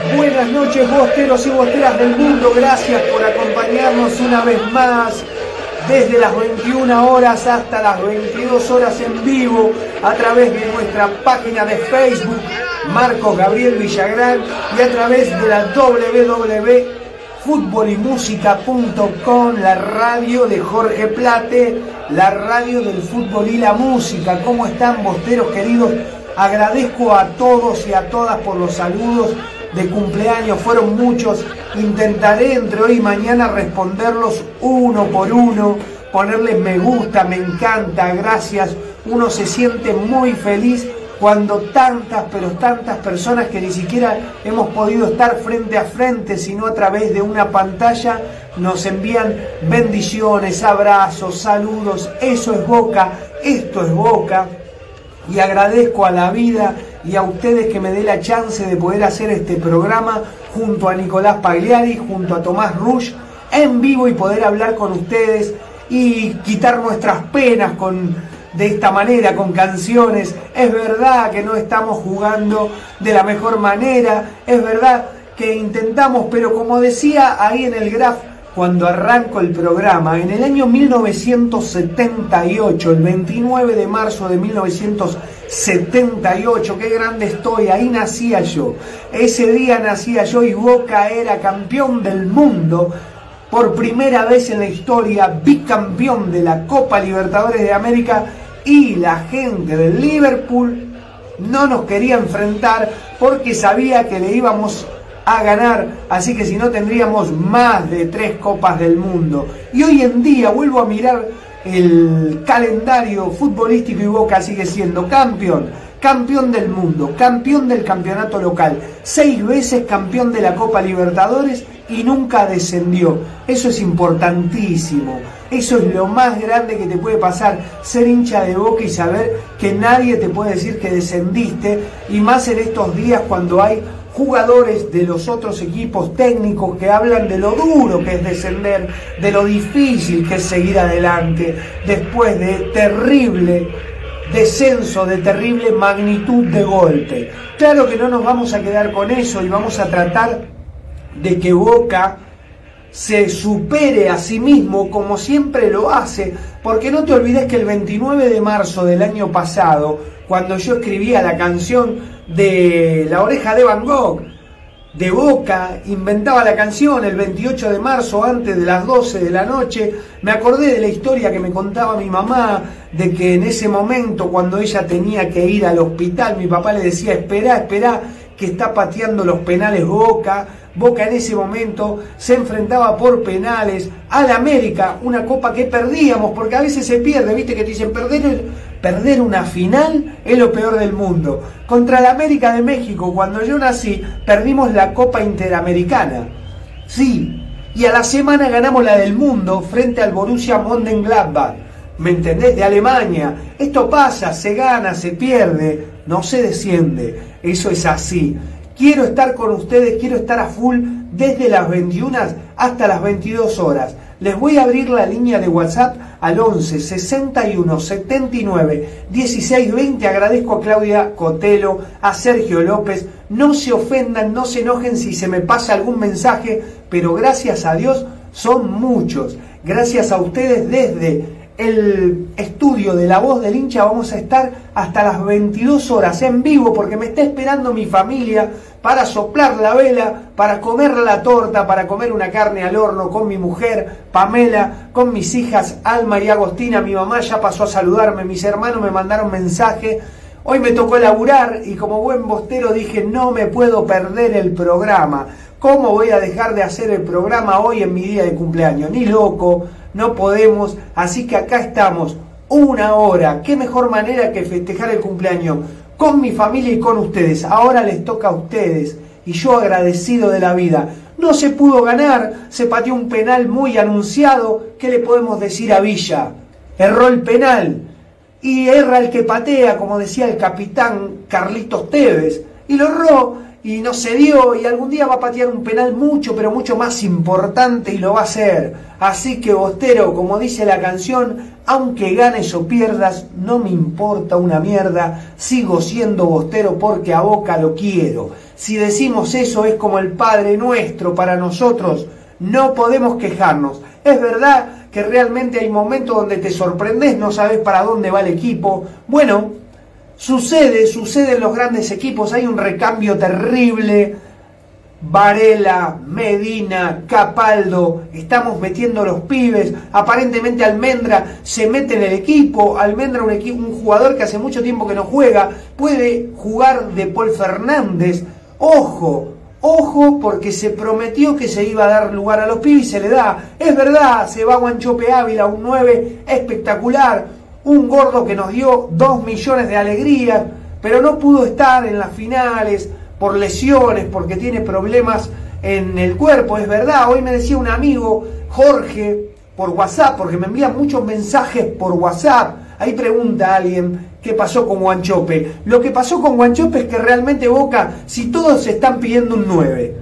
Buenas noches, bosteros y bosteras del mundo. Gracias por acompañarnos una vez más desde las 21 horas hasta las 22 horas en vivo a través de nuestra página de Facebook, Marcos Gabriel Villagrán, y a través de la www.futbolymusica.com, la radio de Jorge Plate, la radio del fútbol y la música. ¿Cómo están, bosteros queridos? Agradezco a todos y a todas por los saludos de cumpleaños, fueron muchos. Intentaré entre hoy y mañana responderlos uno por uno, ponerles me gusta, me encanta, gracias. Uno se siente muy feliz cuando tantas, pero tantas personas que ni siquiera hemos podido estar frente a frente, sino a través de una pantalla, nos envían bendiciones, abrazos, saludos. Eso es Boca, esto es Boca. Y agradezco a la vida y a ustedes que me dé la chance de poder hacer este programa junto a Nicolás Pagliari, junto a Tomás Rush, en vivo y poder hablar con ustedes y quitar nuestras penas con de esta manera, con canciones. Es verdad que no estamos jugando de la mejor manera, es verdad que intentamos, pero como decía ahí en el graf, cuando arranco el programa, en el año 1978, el 29 de marzo de 1978, qué grande estoy, ahí nacía yo. Ese día nacía yo y Boca era campeón del mundo por primera vez en la historia, bicampeón de la Copa Libertadores de América y la gente del Liverpool no nos quería enfrentar porque sabía que le íbamos a ganar, así que si no tendríamos más de tres copas del mundo. Y hoy en día vuelvo a mirar el calendario futbolístico y Boca sigue siendo campeón, campeón del mundo, campeón del campeonato local, seis veces campeón de la Copa Libertadores y nunca descendió. Eso es importantísimo. Eso es lo más grande que te puede pasar, ser hincha de boca y saber que nadie te puede decir que descendiste, y más en estos días cuando hay jugadores de los otros equipos técnicos que hablan de lo duro que es descender, de lo difícil que es seguir adelante después de terrible descenso, de terrible magnitud de golpe. Claro que no nos vamos a quedar con eso y vamos a tratar de que Boca se supere a sí mismo como siempre lo hace, porque no te olvides que el 29 de marzo del año pasado, cuando yo escribía la canción de La oreja de Van Gogh, de Boca, inventaba la canción el 28 de marzo antes de las 12 de la noche. Me acordé de la historia que me contaba mi mamá, de que en ese momento cuando ella tenía que ir al hospital, mi papá le decía, espera, espera, que está pateando los penales Boca. Boca en ese momento se enfrentaba por penales al América, una copa que perdíamos, porque a veces se pierde, viste que te dicen perder, perder una final es lo peor del mundo. Contra la América de México, cuando yo nací, perdimos la Copa Interamericana. Sí, y a la semana ganamos la del mundo frente al Borussia Mönchengladbach. ¿Me entendés? De Alemania. Esto pasa, se gana, se pierde, no se desciende. Eso es así. Quiero estar con ustedes, quiero estar a full desde las 21 hasta las 22 horas. Les voy a abrir la línea de WhatsApp al 11 61 79 16 20. Agradezco a Claudia Cotelo, a Sergio López. No se ofendan, no se enojen si se me pasa algún mensaje, pero gracias a Dios son muchos. Gracias a ustedes desde el estudio de la voz del hincha vamos a estar hasta las 22 horas en vivo porque me está esperando mi familia para soplar la vela, para comer la torta, para comer una carne al horno con mi mujer, Pamela, con mis hijas Alma y Agostina. Mi mamá ya pasó a saludarme, mis hermanos me mandaron mensaje. Hoy me tocó laburar y como buen bostero dije no me puedo perder el programa. ¿Cómo voy a dejar de hacer el programa hoy en mi día de cumpleaños? Ni loco no podemos, así que acá estamos, una hora, qué mejor manera que festejar el cumpleaños con mi familia y con ustedes. Ahora les toca a ustedes y yo agradecido de la vida. No se pudo ganar, se pateó un penal muy anunciado. ¿Qué le podemos decir a Villa? Erró el penal y erra el que patea, como decía el capitán Carlitos Tevez, y lo erró y no se dio y algún día va a patear un penal mucho, pero mucho más importante y lo va a hacer. Así que Bostero, como dice la canción, aunque ganes o pierdas, no me importa una mierda, sigo siendo Bostero porque a Boca lo quiero. Si decimos eso es como el Padre nuestro para nosotros, no podemos quejarnos. Es verdad que realmente hay momentos donde te sorprendes, no sabes para dónde va el equipo. Bueno, Sucede, sucede en los grandes equipos, hay un recambio terrible. Varela, Medina, Capaldo, estamos metiendo los pibes. Aparentemente Almendra se mete en el equipo. Almendra, un, jugador que hace mucho tiempo que no juega, puede jugar de Paul Fernández. Ojo, ojo, porque se prometió que se iba a dar lugar a los pibes y se le da. Es verdad, se va Guanchope Ávila, un 9 espectacular un gordo que nos dio dos millones de alegrías, pero no pudo estar en las finales por lesiones, porque tiene problemas en el cuerpo, es verdad. Hoy me decía un amigo, Jorge, por WhatsApp, porque me envían muchos mensajes por WhatsApp. Ahí pregunta alguien qué pasó con Guanchope. Lo que pasó con Guanchope es que realmente Boca, si todos están pidiendo un 9,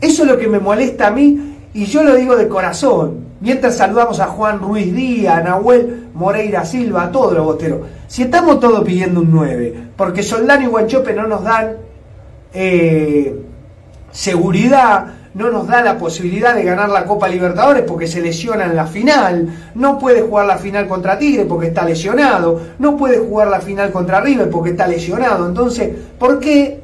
eso es lo que me molesta a mí Y yo lo digo de corazón. Mientras saludamos a Juan Ruiz Díaz, a Nahuel Moreira Silva, a todos los boteros. Si estamos todos pidiendo un 9, porque Soldano y Guanchope no nos dan eh, seguridad, no nos da la posibilidad de ganar la Copa Libertadores porque se lesiona en la final, no puede jugar la final contra Tigre porque está lesionado, no puede jugar la final contra River porque está lesionado. Entonces, ¿por qué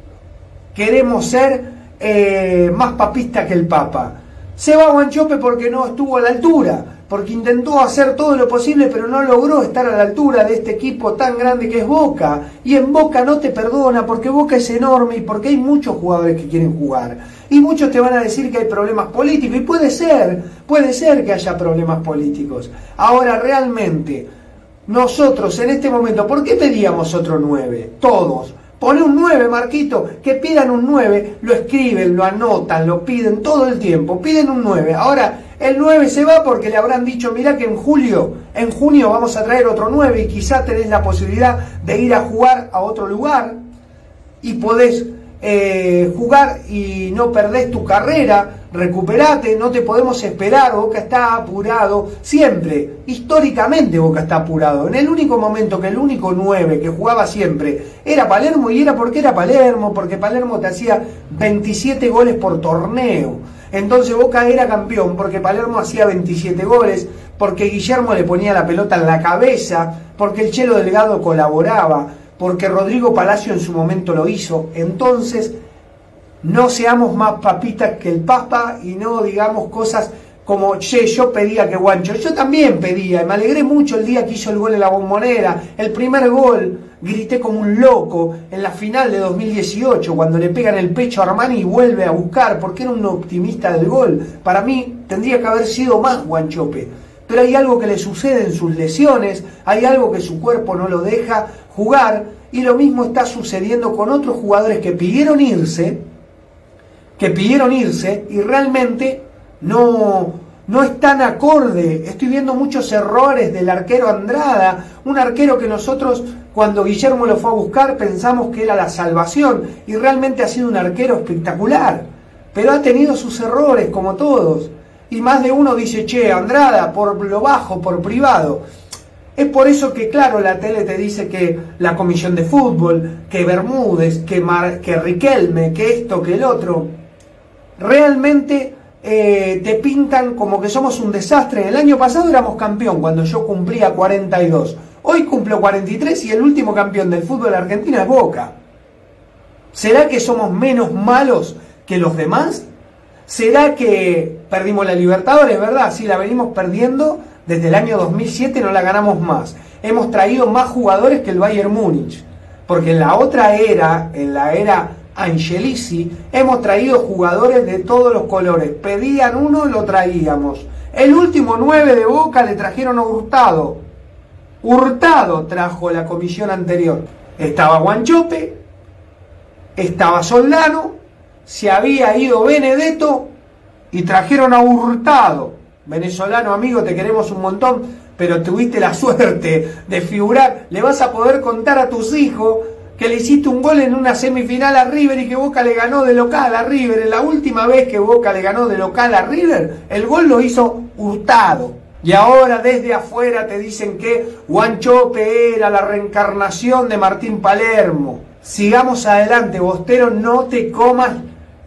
queremos ser eh, más papistas que el Papa? Se va Guanchope porque no estuvo a la altura, porque intentó hacer todo lo posible, pero no logró estar a la altura de este equipo tan grande que es Boca. Y en Boca no te perdona, porque Boca es enorme y porque hay muchos jugadores que quieren jugar. Y muchos te van a decir que hay problemas políticos, y puede ser, puede ser que haya problemas políticos. Ahora, realmente, nosotros en este momento, ¿por qué pedíamos otro 9? Todos Pone un 9, Marquito, que pidan un 9, lo escriben, lo anotan, lo piden todo el tiempo, piden un 9. Ahora, el 9 se va porque le habrán dicho, mira que en julio, en junio vamos a traer otro 9 y quizá tenés la posibilidad de ir a jugar a otro lugar y podés eh, jugar y no perdés tu carrera, recuperate, no te podemos esperar, Boca está apurado, siempre, históricamente Boca está apurado. En el único momento que el único 9 que jugaba siempre era Palermo y era porque era Palermo, porque Palermo te hacía 27 goles por torneo. Entonces Boca era campeón porque Palermo hacía 27 goles, porque Guillermo le ponía la pelota en la cabeza, porque el Chelo Delgado colaboraba porque Rodrigo Palacio en su momento lo hizo. Entonces, no seamos más papitas que el Papa y no digamos cosas como, che, yo pedía que Guancho, yo también pedía, y me alegré mucho el día que hizo el gol en la bombonera, el primer gol, grité como un loco en la final de 2018, cuando le pegan el pecho a Armani y vuelve a buscar, porque era un optimista del gol. Para mí tendría que haber sido más Guanchope, pero hay algo que le sucede en sus lesiones, hay algo que su cuerpo no lo deja jugar, y lo mismo está sucediendo con otros jugadores que pidieron irse, que pidieron irse y realmente no, no están acorde. Estoy viendo muchos errores del arquero Andrada, un arquero que nosotros cuando Guillermo lo fue a buscar pensamos que era la salvación y realmente ha sido un arquero espectacular, pero ha tenido sus errores como todos. Y más de uno dice, che, Andrada, por lo bajo, por privado. Es por eso que, claro, la tele te dice que la comisión de fútbol, que Bermúdez, que, que Riquelme, que esto, que el otro, realmente eh, te pintan como que somos un desastre. El año pasado éramos campeón cuando yo cumplía 42. Hoy cumplo 43 y el último campeón del fútbol argentino es Boca. ¿Será que somos menos malos que los demás? ¿Será que perdimos la Libertadores, verdad? Sí, la venimos perdiendo desde el año 2007 no la ganamos más. Hemos traído más jugadores que el Bayern Múnich. Porque en la otra era, en la era Angelici, hemos traído jugadores de todos los colores. Pedían uno lo traíamos. El último 9 de Boca le trajeron a Hurtado. Hurtado trajo la comisión anterior. Estaba Guanchope, estaba Soldano, se había ido Benedetto y trajeron a Hurtado venezolano amigo, te queremos un montón, pero tuviste la suerte de figurar, le vas a poder contar a tus hijos que le hiciste un gol en una semifinal a River y que Boca le ganó de local a River. En la última vez que Boca le ganó de local a River, el gol lo hizo Hurtado. Y ahora desde afuera te dicen que Guanchope era la reencarnación de Martín Palermo. Sigamos adelante, Bostero, no te comas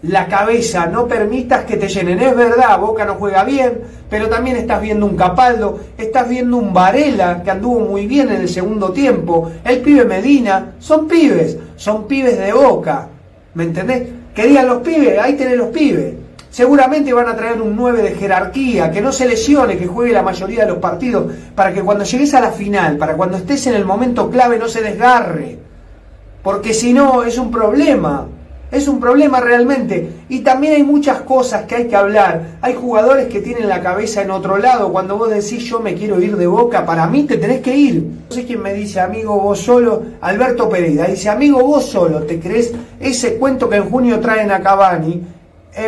la cabeza, no permitas que te llenen. Es verdad, Boca no juega bien, pero también estás viendo un Capaldo, estás viendo un Varela que anduvo muy bien en el segundo tiempo, el pibe Medina, son pibes, son pibes de Boca, ¿me entendés? Querían los pibes, ahí tenés los pibes. Seguramente van a traer un 9 de jerarquía, que no se lesione, que juegue la mayoría de los partidos, para que cuando llegues a la final, para cuando estés en el momento clave no se desgarre. Porque si no, es un problema. Es un problema realmente. Y también hay muchas cosas que hay que hablar. Hay jugadores que tienen la cabeza en otro lado. Cuando vos decís yo me quiero ir de boca, para mí te tenés que ir. No sé quién me dice, amigo, vos solo. Alberto Pereira dice, amigo, vos solo. ¿Te crees ese cuento que en junio traen a Cavani?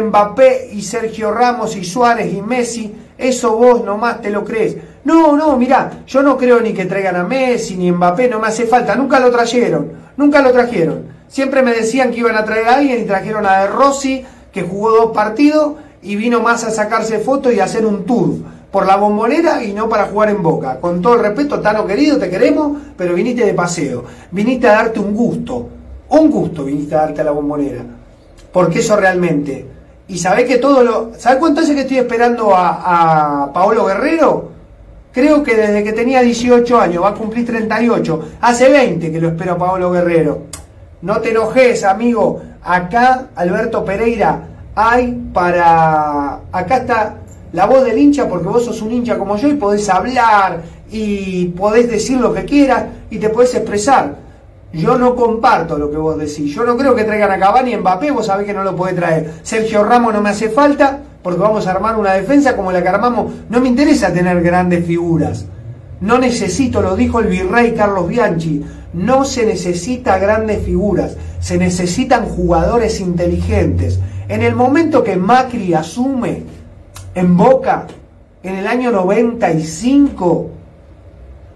Mbappé y Sergio Ramos y Suárez y Messi. Eso vos nomás te lo crees. No, no, mirá, yo no creo ni que traigan a Messi ni Mbappé, no me hace falta. Nunca lo trajeron. Nunca lo trajeron. Siempre me decían que iban a traer a alguien y trajeron a De Rossi, que jugó dos partidos y vino más a sacarse fotos y a hacer un tour por la bombonera y no para jugar en boca. Con todo el respeto, Tano querido, te queremos, pero viniste de paseo. Viniste a darte un gusto. Un gusto viniste a darte a la bombonera. Porque eso realmente. Y sabés que todo lo. ¿Sabés cuánto hace que estoy esperando a, a Paolo Guerrero? Creo que desde que tenía 18 años, va a cumplir 38. Hace 20 que lo espero a Paolo Guerrero. No te enojes, amigo. Acá, Alberto Pereira, hay para. Acá está la voz del hincha porque vos sos un hincha como yo y podés hablar y podés decir lo que quieras y te podés expresar. Yo no comparto lo que vos decís. Yo no creo que traigan a Cavani y Mbappé, vos sabés que no lo podés traer. Sergio Ramos no me hace falta porque vamos a armar una defensa como la que armamos. No me interesa tener grandes figuras. No necesito, lo dijo el virrey Carlos Bianchi, no se necesita grandes figuras, se necesitan jugadores inteligentes. En el momento que Macri asume en Boca, en el año 95,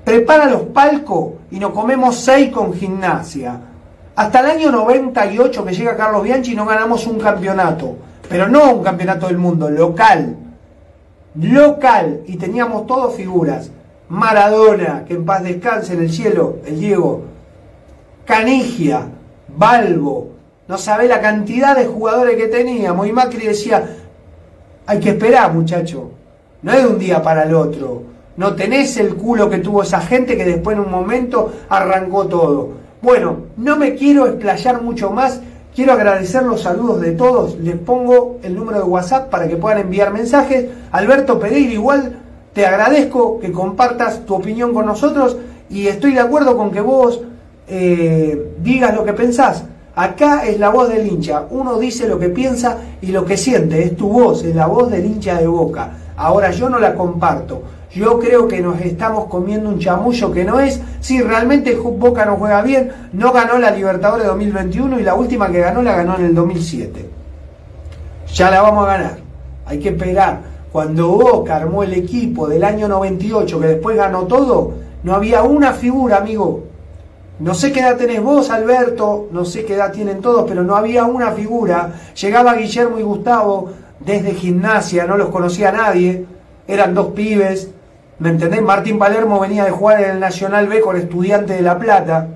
prepara los palcos y nos comemos seis con gimnasia. Hasta el año 98 que llega Carlos Bianchi no ganamos un campeonato, pero no un campeonato del mundo, local. Local. Y teníamos todos figuras. Maradona, que en paz descanse en el cielo, el Diego. Canigia, Balbo. No sabe la cantidad de jugadores que teníamos. Y Macri decía, hay que esperar, muchacho. No es de un día para el otro. No tenés el culo que tuvo esa gente que después en un momento arrancó todo. Bueno, no me quiero explayar mucho más. Quiero agradecer los saludos de todos. Les pongo el número de WhatsApp para que puedan enviar mensajes. Alberto Pereira, igual te agradezco que compartas tu opinión con nosotros y estoy de acuerdo con que vos eh, digas lo que pensás. Acá es la voz del hincha. Uno dice lo que piensa y lo que siente. Es tu voz, es la voz del hincha de boca. Ahora yo no la comparto. Yo creo que nos estamos comiendo un chamullo que no es. Si realmente Boca no juega bien, no ganó la Libertadores 2021 y la última que ganó la ganó en el 2007. Ya la vamos a ganar. Hay que esperar. Cuando Boca armó el equipo del año 98, que después ganó todo, no había una figura, amigo. No sé qué edad tenés vos, Alberto, no sé qué edad tienen todos, pero no había una figura. Llegaba Guillermo y Gustavo desde gimnasia, no los conocía nadie, eran dos pibes. ¿Me entendés? Martín Palermo venía de jugar en el Nacional B con Estudiante de La Plata.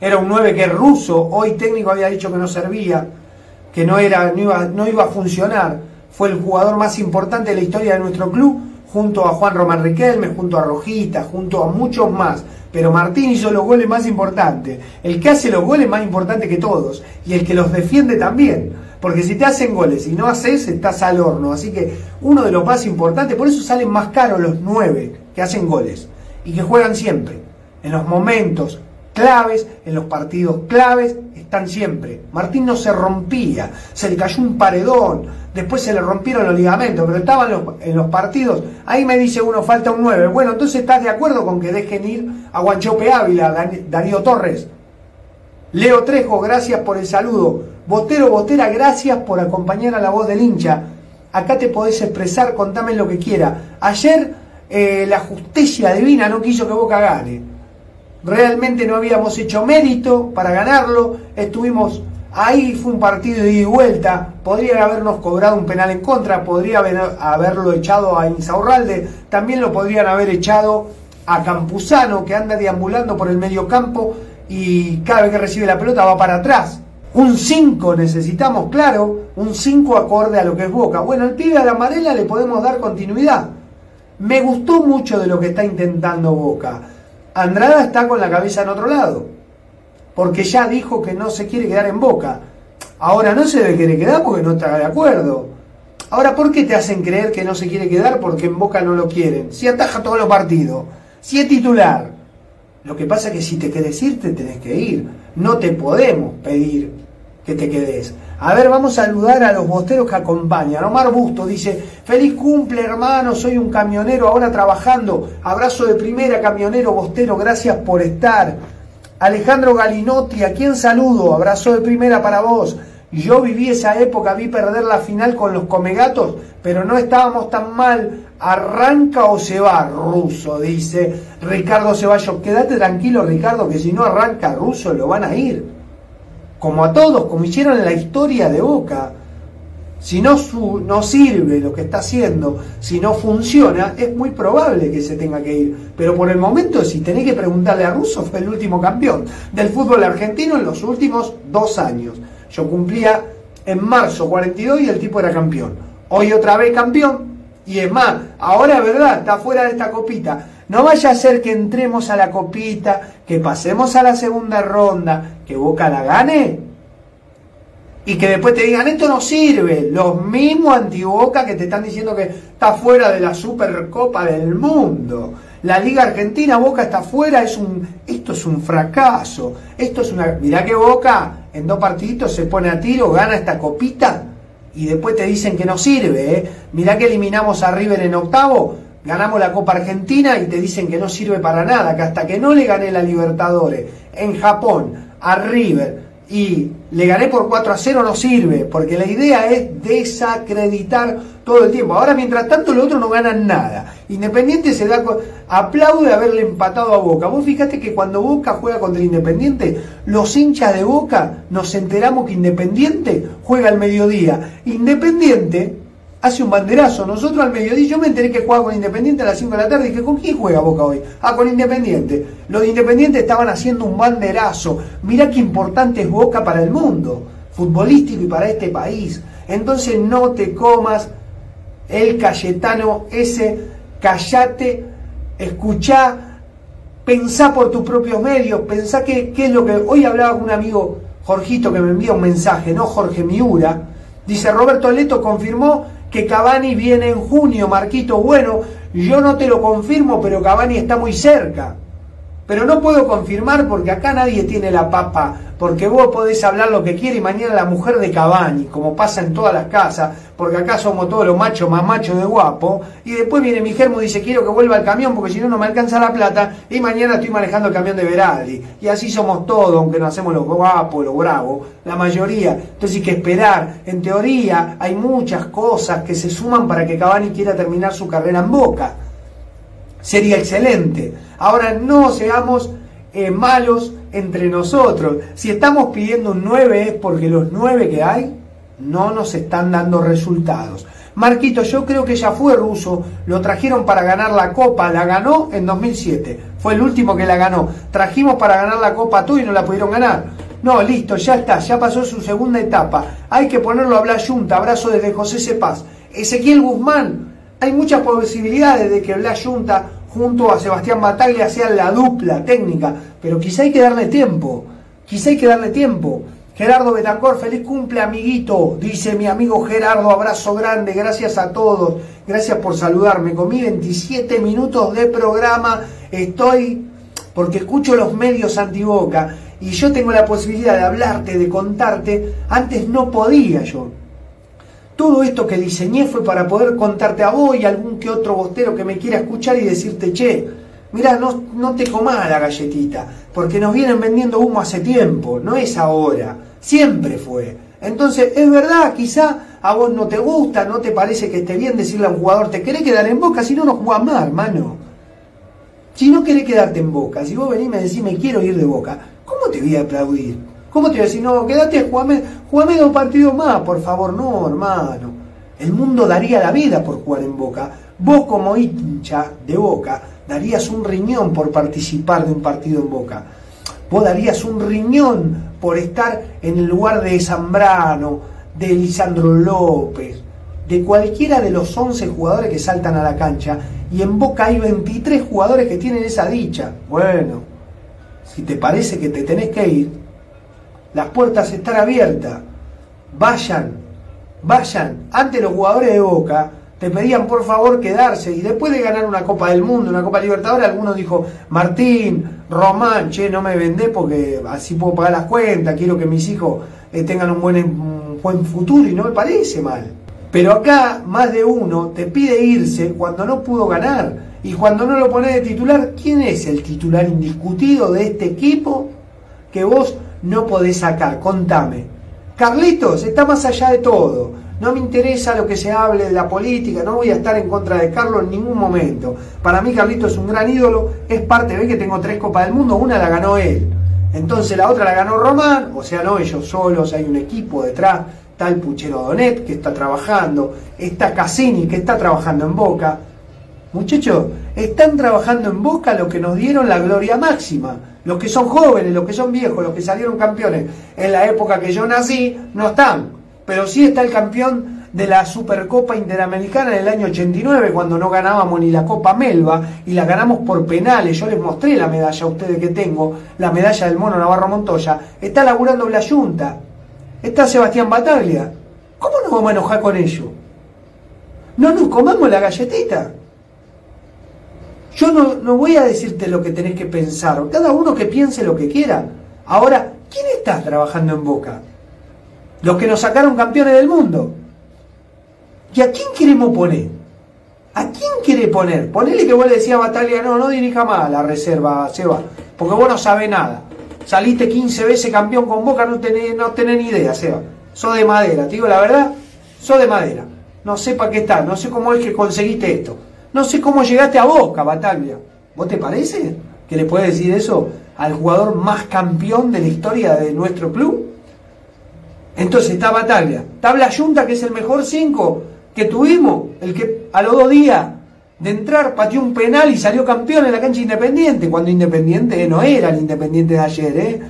Era un 9 que ruso, hoy técnico había dicho que no servía, que no, era, no, iba, no iba a funcionar. Fue el jugador más importante de la historia de nuestro club, junto a Juan Román Riquelme, junto a Rojita, junto a muchos más pero Martín hizo los goles más importantes. El que hace los goles más importantes que todos y el que los defiende también. Porque si te hacen goles y no haces, estás al horno. Así que uno de los más importantes, por eso salen más caros los nueve que hacen goles y que juegan siempre. En los momentos claves, en los partidos claves, están siempre. Martín no se rompía, se le cayó un paredón, después se le rompieron los ligamentos, pero estaba en los, partidos. Ahí me dice uno, falta un 9. Bueno, entonces estás de acuerdo con que dejen ir a Guanchope Ávila, Darío Torres. Leo Trejo, gracias por el saludo. Botero, Botera, gracias por acompañar a la voz del hincha. Acá te podés expresar, contame lo que quiera. Ayer eh, la justicia divina no quiso que Boca gane realmente no habíamos hecho mérito para ganarlo, estuvimos ahí, fue un partido de ida y vuelta, podrían habernos cobrado un penal en contra, podría haberlo echado a Insaurralde, también lo podrían haber echado a Campuzano, que anda deambulando por el medio campo y cada vez que recibe la pelota va para atrás. Un 5 necesitamos, claro, un 5 acorde a lo que es Boca. Bueno, el pibe a la amarela le podemos dar continuidad. Me gustó mucho de lo que está intentando Boca Andrada está con la cabeza en otro lado, porque ya dijo que no se quiere quedar en Boca. Ahora no se debe querer quedar porque no está de acuerdo. Ahora, ¿por qué te hacen creer que no se quiere quedar porque en Boca no lo quieren? Si ataja todos los partidos, si es titular. Lo que pasa es que si te quieres ir, te tenés que ir. No te podemos pedir que te quedes. A ver, vamos a saludar a los bosteros que acompañan. Omar Busto dice, feliz cumple hermano, soy un camionero ahora trabajando. Abrazo de primera, camionero, bostero, gracias por estar. Alejandro Galinotti, a quien saludo, abrazo de primera para vos. Yo viví esa época, vi perder la final con los Comegatos, pero no estábamos tan mal. ¿Arranca o se va? Ruso, dice Ricardo Ceballos. Quédate tranquilo, Ricardo, que si no arranca Ruso lo van a ir como a todos, como hicieron en la historia de Boca. Si no, su, no sirve lo que está haciendo, si no funciona, es muy probable que se tenga que ir. Pero por el momento, si tenés que preguntarle a Russo, fue el último campeón del fútbol argentino en los últimos dos años. Yo cumplía en marzo 42 y el tipo era campeón. Hoy otra vez campeón. Y es más, ahora verdad, está fuera de esta copita. No vaya a ser que entremos a la copita, que pasemos a la segunda ronda, que Boca la gane y que después te digan esto no sirve. Los mismos antiboca que te están diciendo que está fuera de la Supercopa del Mundo. La Liga Argentina, Boca está fuera, es un, esto es un fracaso. Esto es una. Mirá que Boca en dos partiditos se pone a tiro, gana esta copita y después te dicen que no sirve. ¿eh? Mirá que eliminamos a River en octavo, ganamos la Copa Argentina y te dicen que no sirve para nada, que hasta que no le gané la Libertadores en Japón a River y le gané por 4 a 0 no sirve, porque la idea es desacreditar todo el tiempo. Ahora, mientras tanto, los otros no ganan nada. Independiente se da aplaude haberle empatado a Boca. Vos fíjate que cuando Boca juega contra Independiente, los hinchas de Boca nos enteramos que Independiente juega al mediodía. Independiente hace un banderazo. Nosotros al mediodía, yo me enteré que jugaba con Independiente a las 5 de la tarde y que ¿con quién juega Boca hoy? Ah, con Independiente. Los de Independiente estaban haciendo un banderazo. Mirá qué importante es Boca para el mundo, futbolístico y para este país. Entonces no te comas el Cayetano ese, callate, escuchá, pensá por tus propios medios, pensá qué es lo que... Hoy hablaba con un amigo, Jorgito, que me envía un mensaje, no Jorge Miura, dice Roberto Leto confirmó que Cavani viene en junio, Marquito. Bueno, yo no te lo confirmo, pero Cavani está muy cerca. Pero no puedo confirmar porque acá nadie tiene la papa, porque vos podés hablar lo que quieras y mañana la mujer de Cabani, como pasa en todas las casas, porque acá somos todos los machos más machos de guapo, y después viene mi germo y dice quiero que vuelva el camión porque si no no me alcanza la plata, y mañana estoy manejando el camión de Veraldi. Y así somos todos, aunque no hacemos los guapos, los bravos, la mayoría. Entonces hay que esperar. En teoría hay muchas cosas que se suman para que Cabani quiera terminar su carrera en Boca sería excelente. Ahora no seamos eh, malos entre nosotros. Si estamos pidiendo un 9 es porque los 9 que hay no nos están dando resultados. Marquito, yo creo que ya fue ruso, lo trajeron para ganar la Copa, la ganó en 2007, fue el último que la ganó. Trajimos para ganar la Copa tú y no la pudieron ganar. No, listo, ya está, ya pasó su segunda etapa. Hay que ponerlo a hablar Junta, abrazo desde José Cepaz. Ezequiel Guzmán, hay muchas posibilidades de que Blas Junta junto a Sebastián Bataglia sean la dupla técnica, pero quizá hay que darle tiempo, quizá hay que darle tiempo. Gerardo Betancor, feliz cumple amiguito, dice mi amigo Gerardo, abrazo grande, gracias a todos, gracias por saludarme, comí 27 minutos de programa, estoy, porque escucho los medios antiboca, y yo tengo la posibilidad de hablarte, de contarte, antes no podía yo. Todo esto que diseñé fue para poder contarte a vos y a algún que otro bostero que me quiera escuchar y decirte, che, mira, no, no te comas la galletita, porque nos vienen vendiendo humo hace tiempo, no es ahora, siempre fue. Entonces, es verdad, quizá a vos no te gusta, no te parece que esté bien decirle a un jugador, te querés quedar en boca, si no, no jugás más, hermano. Si no querés quedarte en boca, si vos venís y me decís, me quiero ir de boca, ¿cómo te voy a aplaudir? ¿Cómo te voy a decir, no, quédate, jugame, jugame dos partidos más, por favor? No, hermano. El mundo daría la vida por jugar en Boca. Vos como hincha de Boca darías un riñón por participar de un partido en Boca. Vos darías un riñón por estar en el lugar de Zambrano, de Lisandro López, de cualquiera de los 11 jugadores que saltan a la cancha. Y en Boca hay 23 jugadores que tienen esa dicha. Bueno, si te parece que te tenés que ir, las puertas están abiertas. Vayan, vayan. Antes los jugadores de Boca te pedían por favor quedarse y después de ganar una Copa del Mundo, una Copa Libertadores, algunos dijo, Martín, Román, che, no me vendé porque así puedo pagar las cuentas, quiero que mis hijos eh, tengan un buen, buen futuro y no me parece mal. Pero acá más de uno te pide irse cuando no pudo ganar. Y cuando no lo pones de titular, ¿quién es el titular indiscutido de este equipo que vos no podés sacar? Contame. Carlitos está más allá de todo. No me interesa lo que se hable de la política, no voy a estar en contra de Carlos en ningún momento. Para mí Carlitos es un gran ídolo, es parte, ve que tengo tres Copas del Mundo, una la ganó él. Entonces la otra la ganó Román, o sea, no ellos solos, hay un equipo detrás está el Puchero Donet que está trabajando, está Cassini que está trabajando en Boca. Muchachos, están trabajando en Boca lo que nos dieron la gloria máxima. Los que son jóvenes, los que son viejos, los que salieron campeones en la época que yo nací, no están. Pero sí está el campeón de la Supercopa Interamericana en el año 89, cuando no ganábamos ni la Copa Melba y la ganamos por penales. Yo les mostré la medalla a ustedes que tengo, la medalla del mono Navarro Montoya. Está laburando la Junta. Está Sebastián Bataglia. ¿Cómo nos vamos a enojar con ellos? No nos comamos la galletita. Yo no, no voy a decirte lo que tenés que pensar. Cada uno que piense lo que quiera. Ahora, ¿quién está trabajando en Boca? Los que nos sacaron campeones del mundo. ¿Y a quién queremos poner? ¿A quién quiere poner? Ponele que vos le decías a no, no dirija más la reserva, Seba, porque vos no sabés nada. Saliste 15 veces campeón con Boca, no tenés, no tenés ni idea, Seba. Sos de madera, te digo la verdad, sos de madera. No sé para qué estás, no sé cómo es que conseguiste esto. No sé cómo llegaste a Boca, Bataglia. ¿Vos te parece que le puedes decir eso al jugador más campeón de la historia de nuestro club? Entonces está Bataglia. Tabla Junta, que es el mejor 5 que tuvimos, el que a los dos días de entrar pateó un penal y salió campeón en la cancha Independiente, cuando Independiente no era el Independiente de ayer, ¿eh?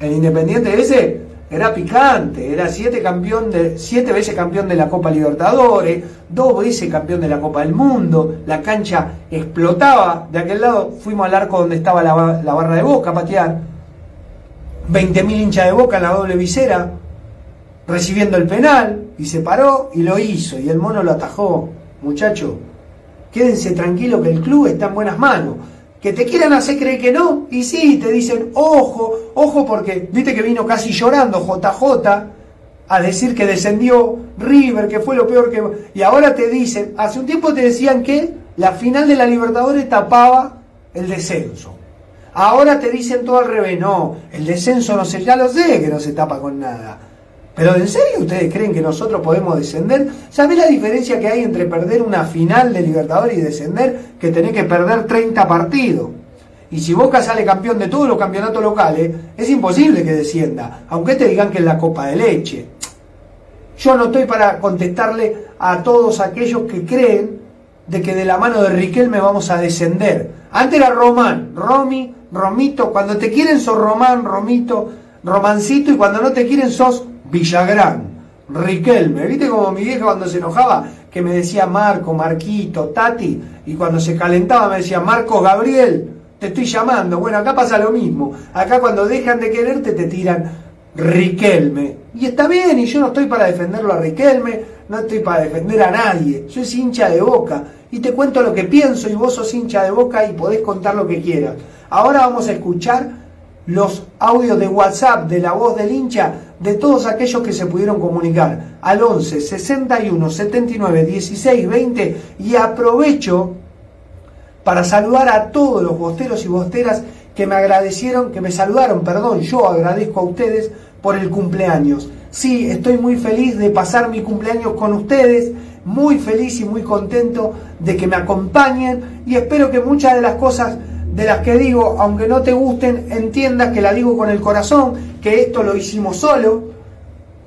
El Independiente ese era picante, era siete, campeón de, siete veces campeón de la Copa Libertadores, dos veces campeón de la Copa del Mundo, la cancha explotaba, de aquel lado fuimos al arco donde estaba la, la barra de Boca a patear, 20.000 hinchas de Boca en la doble visera, recibiendo el penal, y se paró y lo hizo, y el mono lo atajó. Muchacho, quédense tranquilo que el club está en buenas manos. Que te quieran hacer creer que no, y sí, te dicen, ojo, ojo, porque viste que vino casi llorando JJ a decir que descendió River, que fue lo peor que... Y ahora te dicen, hace un tiempo te decían que la final de la Libertadores tapaba el descenso. Ahora te dicen todo al revés, no, el descenso no sé, ya lo sé que no se tapa con nada. Pero ¿en serio ustedes creen que nosotros podemos descender? ¿Sabés la diferencia que hay entre perder una final de Libertadores y descender? Que tener que perder 30 partidos. Y si Boca sale campeón de todos los campeonatos locales, es imposible que descienda, aunque te digan que es la copa de leche. Yo no estoy para contestarle a todos aquellos que creen de que de la mano de Riquelme vamos a descender. Antes era Román, Romy, Romito, cuando te quieren sos Román, Romito, Romancito y cuando no te quieren sos Villagrán, Riquelme. ¿Viste como mi vieja cuando se enojaba? Que me decía Marco, Marquito, Tati, y cuando se calentaba me decía Marco Gabriel, te estoy llamando. Bueno, acá pasa lo mismo. Acá cuando dejan de quererte te tiran Riquelme. Y está bien, y yo no estoy para defenderlo a Riquelme, no estoy para defender a nadie. Soy hincha de boca. Y te cuento lo que pienso y vos sos hincha de boca y podés contar lo que quieras. Ahora vamos a escuchar los audios de WhatsApp de la voz del hincha de todos aquellos que se pudieron comunicar al 11 61 79 16 20 y aprovecho para saludar a todos los bosteros y bosteras que me agradecieron, que me saludaron, perdón, yo agradezco a ustedes por el cumpleaños. Sí, estoy muy feliz de pasar mi cumpleaños con ustedes, muy feliz y muy contento de que me acompañen y espero que muchas de las cosas de las que digo, aunque no te gusten, entiendas que la digo con el corazón, que esto lo hicimos solo,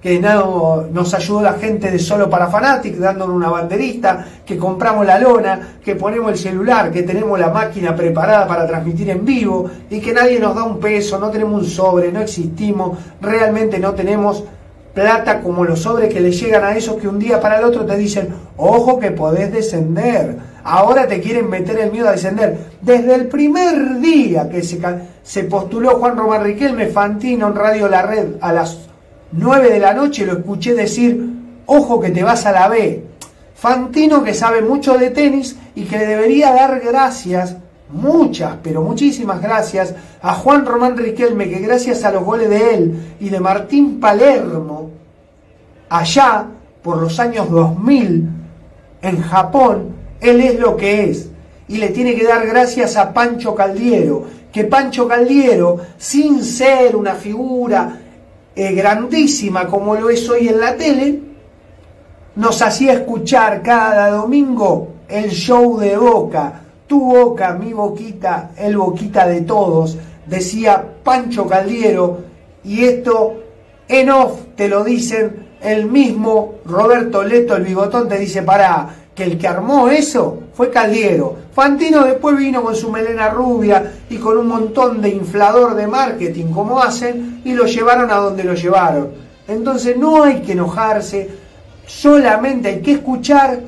que no, nos ayudó la gente de Solo para Fanatic dándonos una banderista, que compramos la lona, que ponemos el celular, que tenemos la máquina preparada para transmitir en vivo y que nadie nos da un peso, no tenemos un sobre, no existimos, realmente no tenemos plata como los sobres que le llegan a esos que un día para el otro te dicen, ojo que podés descender, ahora te quieren meter el miedo a descender. Desde el primer día que se, postuló Juan Román Riquelme, Fantino en Radio La Red a las 9 de la noche lo escuché decir, ojo que te vas a la B. Fantino que sabe mucho de tenis y que le debería dar gracias, muchas, pero muchísimas gracias, a Juan Román Riquelme, que gracias a los goles de él y de Martín Palermo, allá por los años 2000, en Japón, él es lo que es. Y le tiene que dar gracias a Pancho Caldiero, que Pancho Caldiero, sin ser una figura eh, grandísima como lo es hoy en la tele, nos hacía escuchar cada domingo el show de Boca, tu boca, mi boquita, el boquita de todos, decía Pancho Caldiero, y esto en off te lo dicen el mismo Roberto Leto, el bigotón, te dice, pará, que el que armó eso fue Caldiero. Fantino después vino con su melena rubia y con un montón de inflador de marketing como hacen y lo llevaron a donde lo llevaron. Entonces no hay que enojarse, solamente hay que escuchar,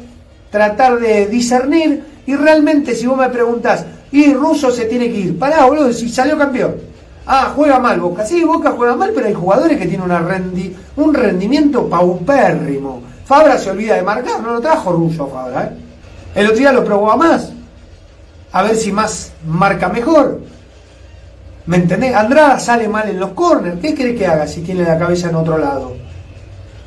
tratar de discernir y realmente si vos me preguntás, y Russo se tiene que ir, pará boludo, si salió campeón. Ah, juega mal Boca. Sí, Boca juega mal, pero hay jugadores que tienen una rendi un rendimiento paupérrimo Fabra se olvida de marcar, no lo trajo Russo Fabra. ¿eh? El otro día lo probó a más. A ver si más marca mejor. ¿Me entendés? Andrada sale mal en los corners. ¿Qué cree que haga si tiene la cabeza en otro lado?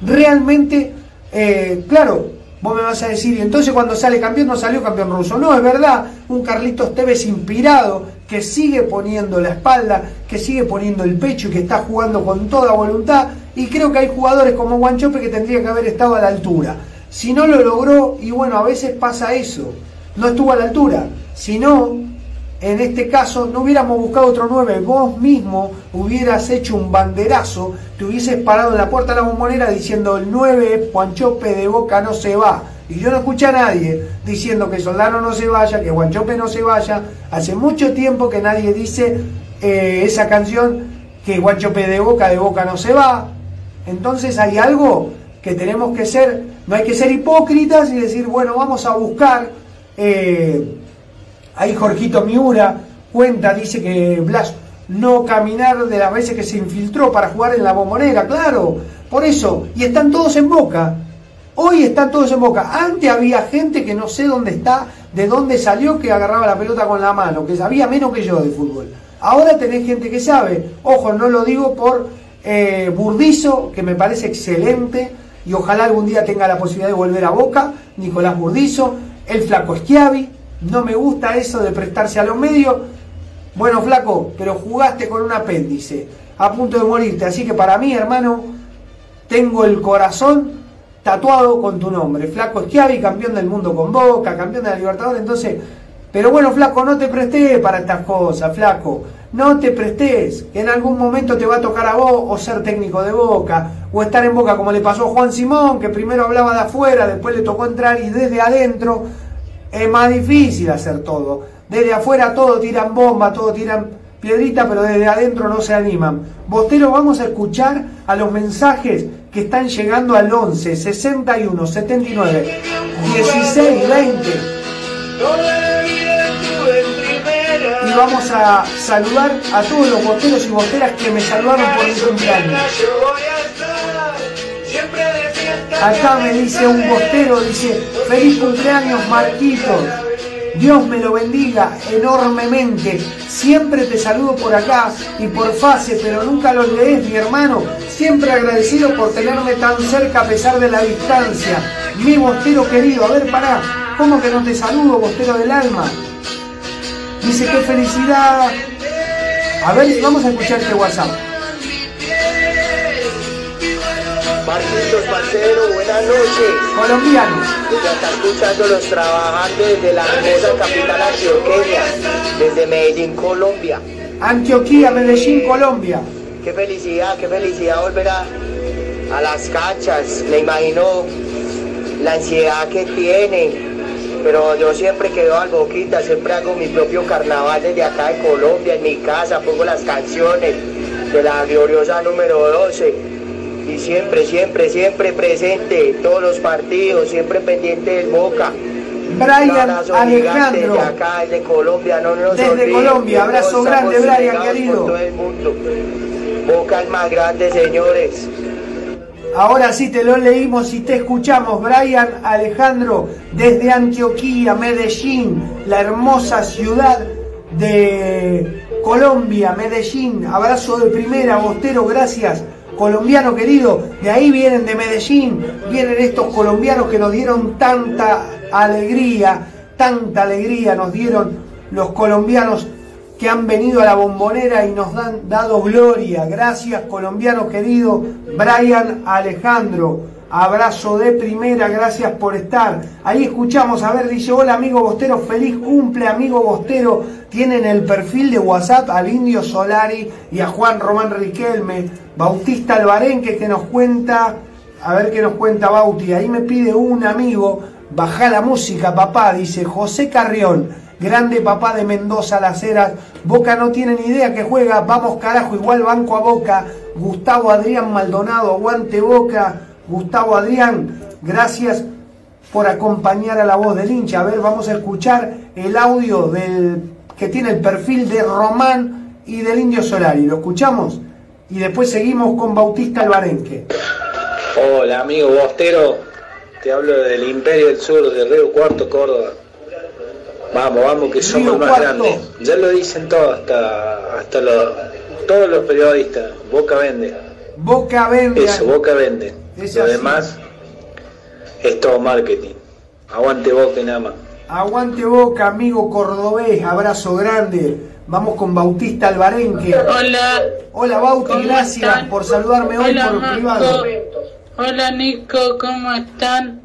Realmente, eh, claro, vos me vas a decir, y entonces cuando sale campeón no salió campeón ruso. No, es verdad, un Carlitos Tevez inspirado, que sigue poniendo la espalda, que sigue poniendo el pecho y que está jugando con toda voluntad y creo que hay jugadores como Guanchope que tendría que haber estado a la altura. Si no lo logró, y bueno, a veces pasa eso, no estuvo a la altura. Si no, en este caso, no hubiéramos buscado otro 9, vos mismo hubieras hecho un banderazo, te hubieses parado en la puerta de la bombonera diciendo el 9, Guanchope de Boca no se va. Y yo no escuché a nadie diciendo que Soldano no se vaya, que Guanchope no se vaya. Hace mucho tiempo que nadie dice eh, esa canción que Guanchope de Boca de Boca no se va. Entonces hay algo que tenemos que ser, no hay que ser hipócritas y decir, bueno, vamos a buscar. Eh, ahí Jorgito Miura cuenta, dice que Blas no caminar de las veces que se infiltró para jugar en la bombonera, claro, por eso, y están todos en boca. Hoy están todos en boca. Antes había gente que no sé dónde está, de dónde salió, que agarraba la pelota con la mano, que sabía menos que yo de fútbol. Ahora tenés gente que sabe. Ojo, no lo digo por eh, Burdizo, que me parece excelente, y ojalá algún día tenga la posibilidad de volver a Boca, Nicolás Burdizo, el flaco Schiavi, no me gusta eso de prestarse a los medios, bueno flaco, pero jugaste con un apéndice, a punto de morirte, así que para mí hermano, tengo el corazón tatuado con tu nombre, flaco Schiavi, campeón del mundo con Boca, campeón de la Libertadores, entonces, pero bueno flaco, no te presté para estas cosas, flaco, no te prestes, que en algún momento te va a tocar a vos o ser técnico de Boca, o estar en Boca como le pasó a Juan Simón, que primero hablaba de afuera, después le tocó entrar y desde adentro es más difícil hacer todo. Desde afuera todo tiran bomba, todo tiran piedrita, pero desde adentro no se animan. Bostero, vamos a escuchar a los mensajes que están llegando al 11 61 79 16 20 y vamos a saludar a todos los boteros y boteras que me saludaron por mi cumpleaños. Acá me dice un bostero, dice, feliz cumpleaños Marquitos. Dios me lo bendiga enormemente. Siempre te saludo por acá y por fase, pero nunca los lees, mi hermano. Siempre agradecido por tenerme tan cerca a pesar de la distancia. Mi bostero querido, a ver, pará, ¿cómo que no te saludo, bostero del alma? Dice, qué felicidad. A ver, vamos a escuchar este WhatsApp. Marquitos Parcero, buenas noches. Colombiano. Ya está escuchando los trabajando desde la hermosa capital antioqueña, desde Medellín, Colombia. Antioquía, Medellín, Colombia. Qué felicidad, qué felicidad volver a, a las canchas. Me imagino la ansiedad que tiene, pero yo siempre quedo al boquita, siempre hago mi propio carnaval desde acá en Colombia, en mi casa, pongo las canciones de la gloriosa número 12 y siempre, siempre, siempre presente todos los partidos, siempre pendiente del Boca. Brian Alejandro. Desde acá, desde Colombia, no nos Desde olviden, Colombia, abrazo grande, Brian, querido. todo el mundo. Boca el más grande, señores. Ahora sí te lo leímos y te escuchamos, Brian Alejandro, desde Antioquía, Medellín, la hermosa ciudad de Colombia, Medellín. Abrazo de primera, Bostero, gracias. Colombiano querido, de ahí vienen de Medellín, vienen estos colombianos que nos dieron tanta alegría, tanta alegría nos dieron los colombianos que han venido a la bombonera y nos han dado gloria. Gracias, colombiano querido Brian Alejandro. Abrazo de primera, gracias por estar. Ahí escuchamos, a ver, dice, hola amigo Bostero, feliz cumple amigo Bostero. Tienen el perfil de WhatsApp al Indio Solari y a Juan Román Riquelme. Bautista Albarenque que nos cuenta A ver qué nos cuenta Bauti. Ahí me pide un amigo, baja la música, papá, dice José Carrión, grande papá de Mendoza Las Heras. Boca no tiene ni idea que juega, vamos carajo, igual banco a boca. Gustavo Adrián Maldonado, aguante boca. Gustavo Adrián, gracias por acompañar a la voz del hincha. A ver, vamos a escuchar el audio del que tiene el perfil de Román y del Indio Solari. ¿Lo escuchamos? Y después seguimos con Bautista Albarenque. Hola amigo Bostero, te hablo del Imperio del Sur, de Río Cuarto, Córdoba. Vamos, vamos, que somos más Cuarto. grandes. Ya lo dicen todos, hasta, hasta los, todos los periodistas. Boca vende. Boca vende. Eso, Boca vende. Es Lo así. demás es todo marketing. Aguante Boca y nada más. Aguante Boca, amigo cordobés, abrazo grande. Vamos con Bautista Albarenque. Hola. Hola Bauti, ¿Cómo gracias están? por saludarme hoy Hola, por Marco. privado. Hola Nico, ¿cómo están?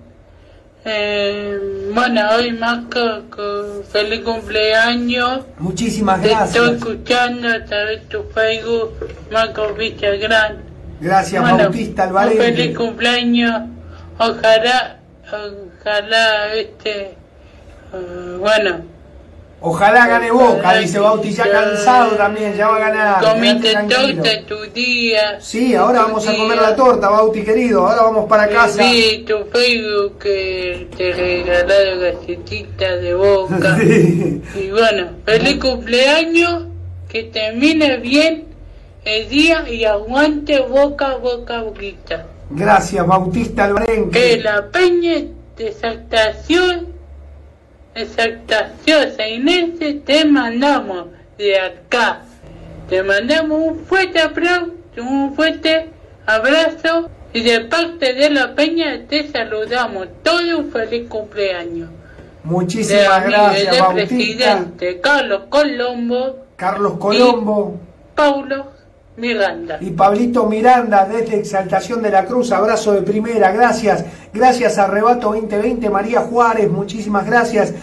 Eh, bueno, hoy Marco, co- feliz cumpleaños. Muchísimas Te estoy escuchando a través de tu Facebook, Marco Villagrán. Gracias Bueno, Bautista un feliz cumpleaños. Ojalá, ojalá, este, eh, bueno, Ojalá gane Boca, dice Bauti, ya cansado también, ya va a ganar. comiste torta tu día. Sí, ahora vamos a comer la torta, Bauti querido. Ahora vamos para casa. Vi tu Facebook que te regalaron galletitas de boca. Sí. Y bueno, feliz cumpleaños, que termine bien el día y aguante boca, boca, boquita. Gracias Bautista Que Albarenque. la peña de exaltación, exaltación Inés te mandamos de acá. Te mandamos un fuerte aplauso, un fuerte abrazo y de parte de la peña te saludamos. Todo un feliz cumpleaños. Muchísimas gracias Bautista. presidente Carlos Colombo, Carlos Colombo. Paulo Miranda. Y Pablito Miranda desde Exaltación de la Cruz, abrazo de primera, gracias. Gracias a Rebato 2020, María Juárez, muchísimas gracias.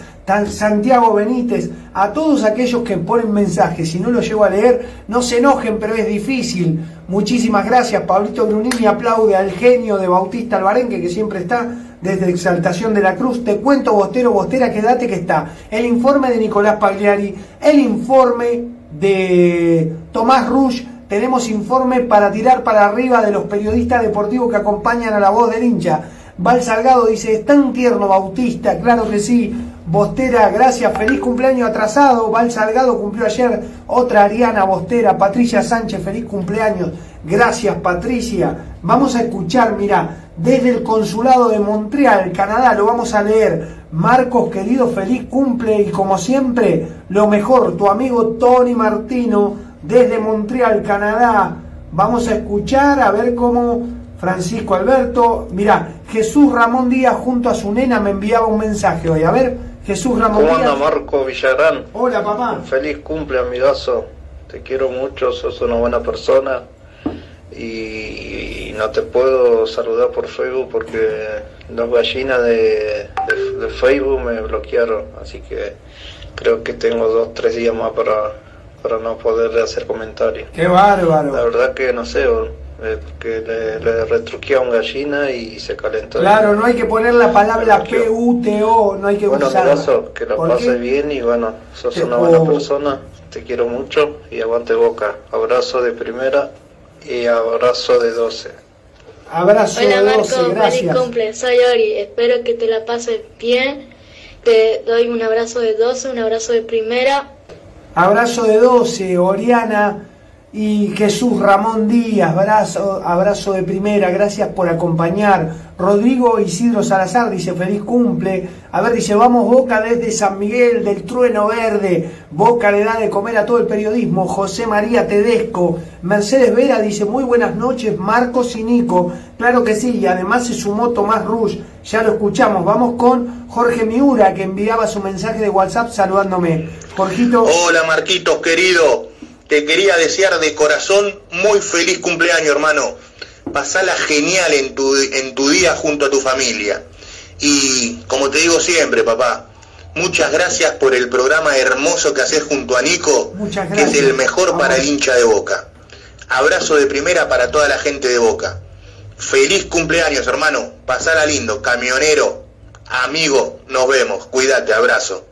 Santiago Benítez, a todos aquellos que ponen mensajes, si no lo llego a leer, no se enojen, pero es difícil. Muchísimas gracias, Pablito Brunini aplaude al genio de Bautista Albarenque que siempre está desde Exaltación de la Cruz. Te cuento, Bostero, Bostera, quédate que está. El informe de Nicolás Pagliari, el informe de Tomás Rush, tenemos informe para tirar para arriba de los periodistas deportivos que acompañan a la voz del hincha. Val Salgado dice, es tan tierno Bautista, claro que sí. Bostera, gracias, feliz cumpleaños atrasado. Val Salgado cumplió ayer. Otra Ariana Bostera, Patricia Sánchez, feliz cumpleaños. Gracias, Patricia. Vamos a escuchar, mira, desde el consulado de Montreal, Canadá, lo vamos a leer. Marcos, querido, feliz cumple y como siempre, lo mejor, tu amigo Tony Martino, desde Montreal, Canadá. Vamos a escuchar a ver cómo Francisco Alberto, mira, Jesús Ramón Díaz junto a su nena me enviaba un mensaje hoy. A ver, Jesús Ramón ¿Cómo anda Díaz. Marco Villarán? Hola, papá. Feliz cumple, amigazo. Te quiero mucho, sos una buena persona. Y, y no te puedo saludar por Facebook porque las gallinas de, de- de Facebook me bloquearon. Así que creo que tengo dos, tres días más para, para no poder hacer comentarios. Qué bárbaro. La verdad que no sé, eh, porque le, le retruqué a un gallina y se calentó. Claro, no hay que poner la palabra. P-U-T-O, no hay que Bueno, usarla. amigazo, que lo ¿Por pases qué? bien y bueno, sos Te- una buena persona, te quiero mucho y aguante boca. Abrazo de primera y abrazo de 12. Abrazo Hola de Marco, 12, feliz gracias. cumple, soy Ori, espero que te la pases bien. Te doy un abrazo de 12, un abrazo de primera. Abrazo de 12, Oriana y Jesús Ramón Díaz, abrazo, abrazo de primera, gracias por acompañar. Rodrigo Isidro Salazar dice feliz cumple. A ver, dice vamos Boca desde San Miguel del Trueno Verde. Boca le da de comer a todo el periodismo. José María Tedesco. Mercedes Vera dice muy buenas noches, Marcos y Nico. Claro que sí, y además se sumó Tomás Rush. Ya lo escuchamos. Vamos con Jorge Miura que enviaba su mensaje de WhatsApp saludándome. Jorgito. Hola Marquitos querido, te quería desear de corazón muy feliz cumpleaños hermano. Pasala genial en tu, en tu día junto a tu familia. Y como te digo siempre, papá, muchas gracias por el programa hermoso que haces junto a Nico, que es el mejor para el hincha de Boca. Abrazo de primera para toda la gente de Boca. Feliz cumpleaños, hermano. Pasala lindo, camionero, amigo, nos vemos. Cuídate, abrazo.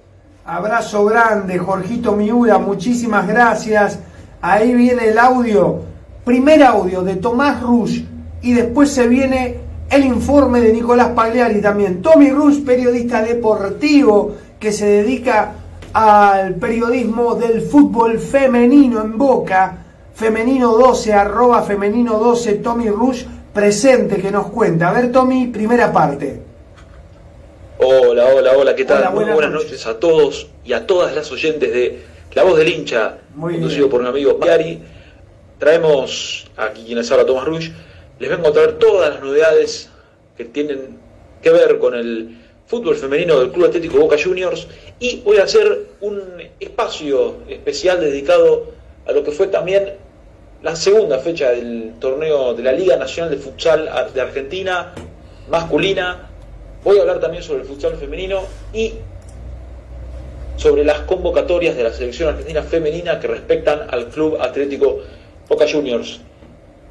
Abrazo grande, Jorgito Miura, muchísimas gracias. Ahí viene el audio, primer audio de Tomás Rush y después se viene el informe de Nicolás Pagliari también. Tommy Rush, periodista deportivo que se dedica al periodismo del fútbol femenino en Boca. Femenino 12, arroba femenino 12, Tommy Rush presente que nos cuenta. A ver, Tommy, primera parte. Hola, hola, hola, ¿qué tal? Hola, Muy buenas buenas noches. noches a todos y a todas las oyentes de La Voz del Hincha, Muy conducido bien. por un amigo Pagliari. Traemos aquí quienes habla Tomás Ruiz. Les vengo a traer todas las novedades que tienen que ver con el fútbol femenino del Club Atlético Boca Juniors y voy a hacer un espacio especial dedicado a lo que fue también la segunda fecha del torneo de la Liga Nacional de Futsal de Argentina masculina. Voy a hablar también sobre el futsal femenino y sobre las convocatorias de la selección argentina femenina que respectan al Club Atlético Boca Juniors.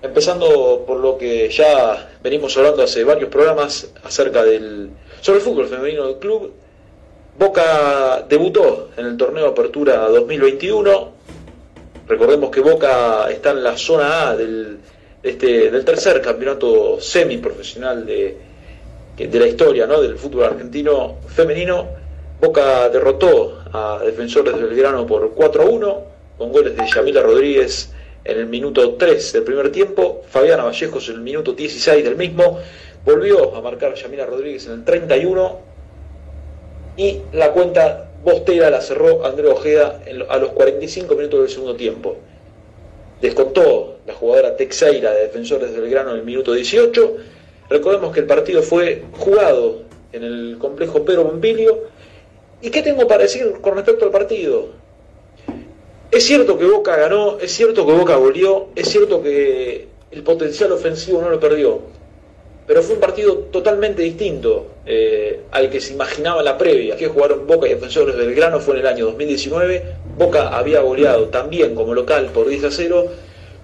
Empezando por lo que ya venimos hablando hace varios programas acerca del sobre el fútbol femenino del club. Boca debutó en el torneo Apertura 2021. Recordemos que Boca está en la zona A del, este, del tercer campeonato semiprofesional de, de la historia ¿no? del fútbol argentino femenino. Boca derrotó a Defensores de Belgrano por 4 a 1, con goles de Yamila Rodríguez en el minuto 3 del primer tiempo, Fabiana Vallejos en el minuto 16 del mismo, volvió a marcar Yamila Rodríguez en el 31 y la cuenta bostera la cerró André Ojeda en a los 45 minutos del segundo tiempo. Descontó la jugadora Texeira de Defensores de Belgrano en el minuto 18. Recordemos que el partido fue jugado en el complejo Pedro Pompilio. ¿Y qué tengo para decir con respecto al partido? Es cierto que Boca ganó, es cierto que Boca goleó, es cierto que el potencial ofensivo no lo perdió, pero fue un partido totalmente distinto eh, al que se imaginaba la previa. Que jugaron Boca y Defensores del Belgrano fue en el año 2019. Boca había goleado también como local por 10 a 0,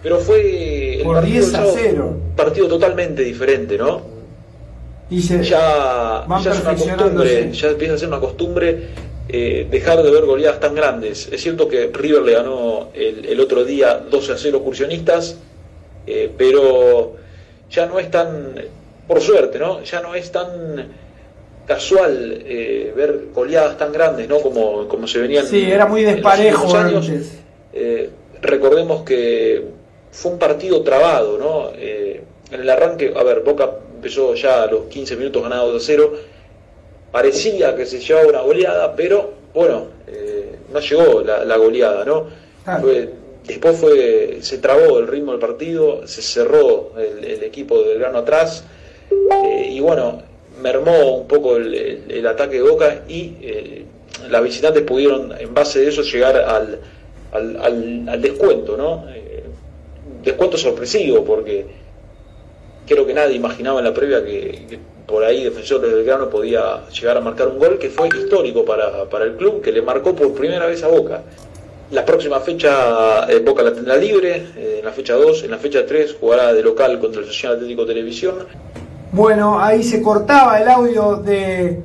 pero fue el Por partido 10 a ya 0. un partido totalmente diferente, ¿no? Ya, es una costumbre, ya empieza a ser una costumbre eh, dejar de ver goleadas tan grandes. Es cierto que River le ganó el, el otro día 12 a 0 Cursionistas, eh, pero ya no es tan, por suerte, ¿no? Ya no es tan casual eh, ver goleadas tan grandes, ¿no? Como, como se venían sí, era muy en los desparejo años. recordemos que fue un partido trabado, ¿no? En el arranque, a ver, Boca empezó ya a los 15 minutos ganado 2 a 0. Parecía que se llevaba una goleada, pero bueno, eh, no llegó la, la goleada, ¿no? Fue- después fue, se trabó el ritmo del partido, se cerró el, el equipo de Belgrano atrás, eh, y bueno, mermó un poco el, el- el ataque de Boca y eh, las visitantes pudieron, en base de eso, llegar al, al, al- al descuento, ¿no? Descuento sorpresivo, porque creo que nadie imaginaba en la previa que, que por ahí Defensor de Belgrano podía llegar a marcar un gol que fue histórico para, para el club, que le marcó por primera vez a Boca. La próxima fecha eh, Boca la tendrá libre, eh, en la fecha 2, en la fecha 3 jugará de local contra el Social Atlético Televisión. Bueno, ahí se cortaba el audio de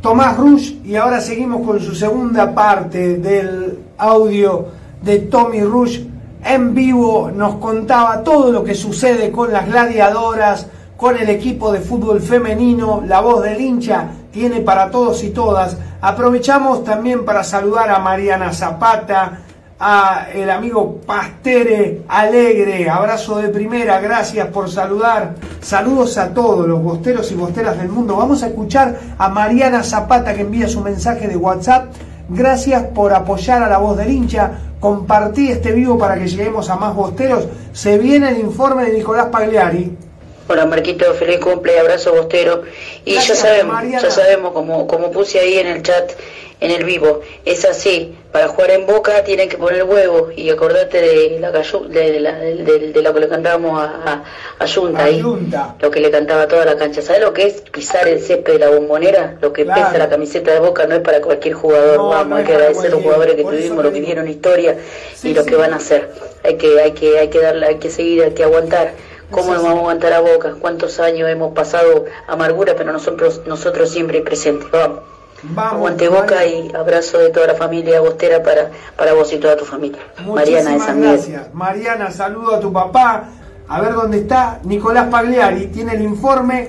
Tomás Rush y ahora seguimos con su segunda parte del audio de Tommy Rush. En vivo nos contaba todo lo que sucede con las gladiadoras, con el equipo de fútbol femenino, la voz del hincha tiene para todos y todas. Aprovechamos también para saludar a Mariana Zapata, a el amigo Pastere Alegre, abrazo de primera, gracias por saludar. Saludos a todos los bosteros y bosteras del mundo. Vamos a escuchar a Mariana Zapata que envía su mensaje de WhatsApp. Gracias por apoyar a la voz del hincha. Compartí este vivo para que lleguemos a más bosteros. Se viene el informe de Nicolás Pagliari. Hola Marquito, feliz cumple, abrazo bostero. Y Gracias, ya sabemos, Mariana. ya sabemos, como, como puse ahí en el chat, en el vivo, es así, para jugar en Boca tienen que poner huevo y acordate de la, de, la, de, de- de lo que le cantábamos a, a, a Yunta ahí, lo que le cantaba a toda la cancha. ¿Sabes lo que es pisar el césped de la bombonera? Lo que Claro. pesa la camiseta de Boca no es para cualquier jugador, No, vamos, no hay que agradecer a los jugadores que tuvimos, lo que digo. dieron historia Sí, y lo sí. que van a hacer. Hay que, hay que, hay que darle, hay que seguir, hay que aguantar ¿Cómo nos vamos a aguantar a boca? ¿Cuántos años hemos pasado amargura, pero nosotros, nosotros siempre presentes? Vamos. Vamos, Aguante boca y abrazo de toda la familia Bostera para, para vos y toda tu familia. Mariana de Muchísimas San Miguel. gracias. Mariana, saludo a tu papá. A ver dónde está Nicolás Pagliari. Tiene el informe.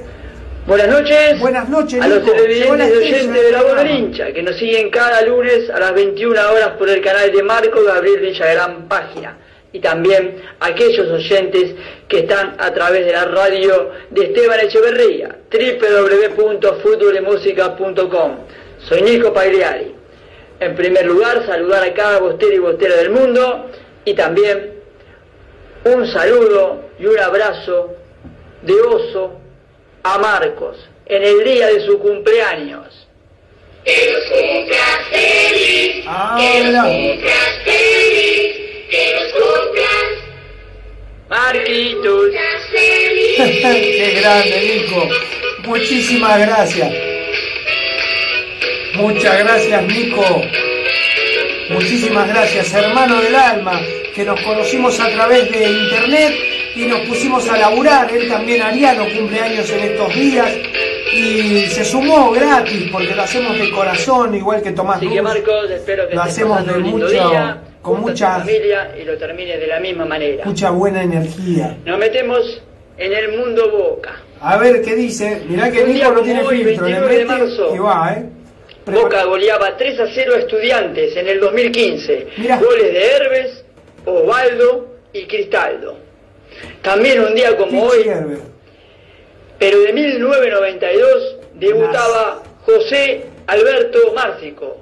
Buenas noches. Buenas noches, A los Nico. Llegó televidentes y oyentes de la hincha, que nos siguen cada lunes a las 21 horas por el canal de Marco Gabriel Villagrán Página. Y también a aquellos oyentes que están a través de la radio de Esteban Echeverría, www.futbolemusica.com. Soy Nico Pagliari. En primer lugar, saludar a cada bostero y bostera del mundo y también un saludo y un abrazo de oso a Marcos en el día de su cumpleaños. Que los cumplas feliz, que los cumplas feliz, que los cumplas Marquitos. Qué grande, Nico. Muchísimas gracias. Muchas gracias, Nico. Muchísimas gracias, hermano del alma, que nos conocimos a través de internet y nos pusimos a laburar. Él también, Ariano, cumpleaños en estos días y se sumó gratis porque lo hacemos de corazón, igual que Tomás Así que. Marcos, espero que Lo hacemos de mucho- día con mucha- familia y lo termines de la misma manera. Mucha buena energía. Nos metemos en el mundo Boca. A ver qué dice. Mirá que Nico no tiene hoy, filtro. Le 29 de marzo. va, ¿eh? Boca goleaba 3 a 0 a Estudiantes en el 2015. Goles de Herbes, Osvaldo y Cristaldo. También un día como hoy, pero de 1992, debutaba José Alberto Márcico,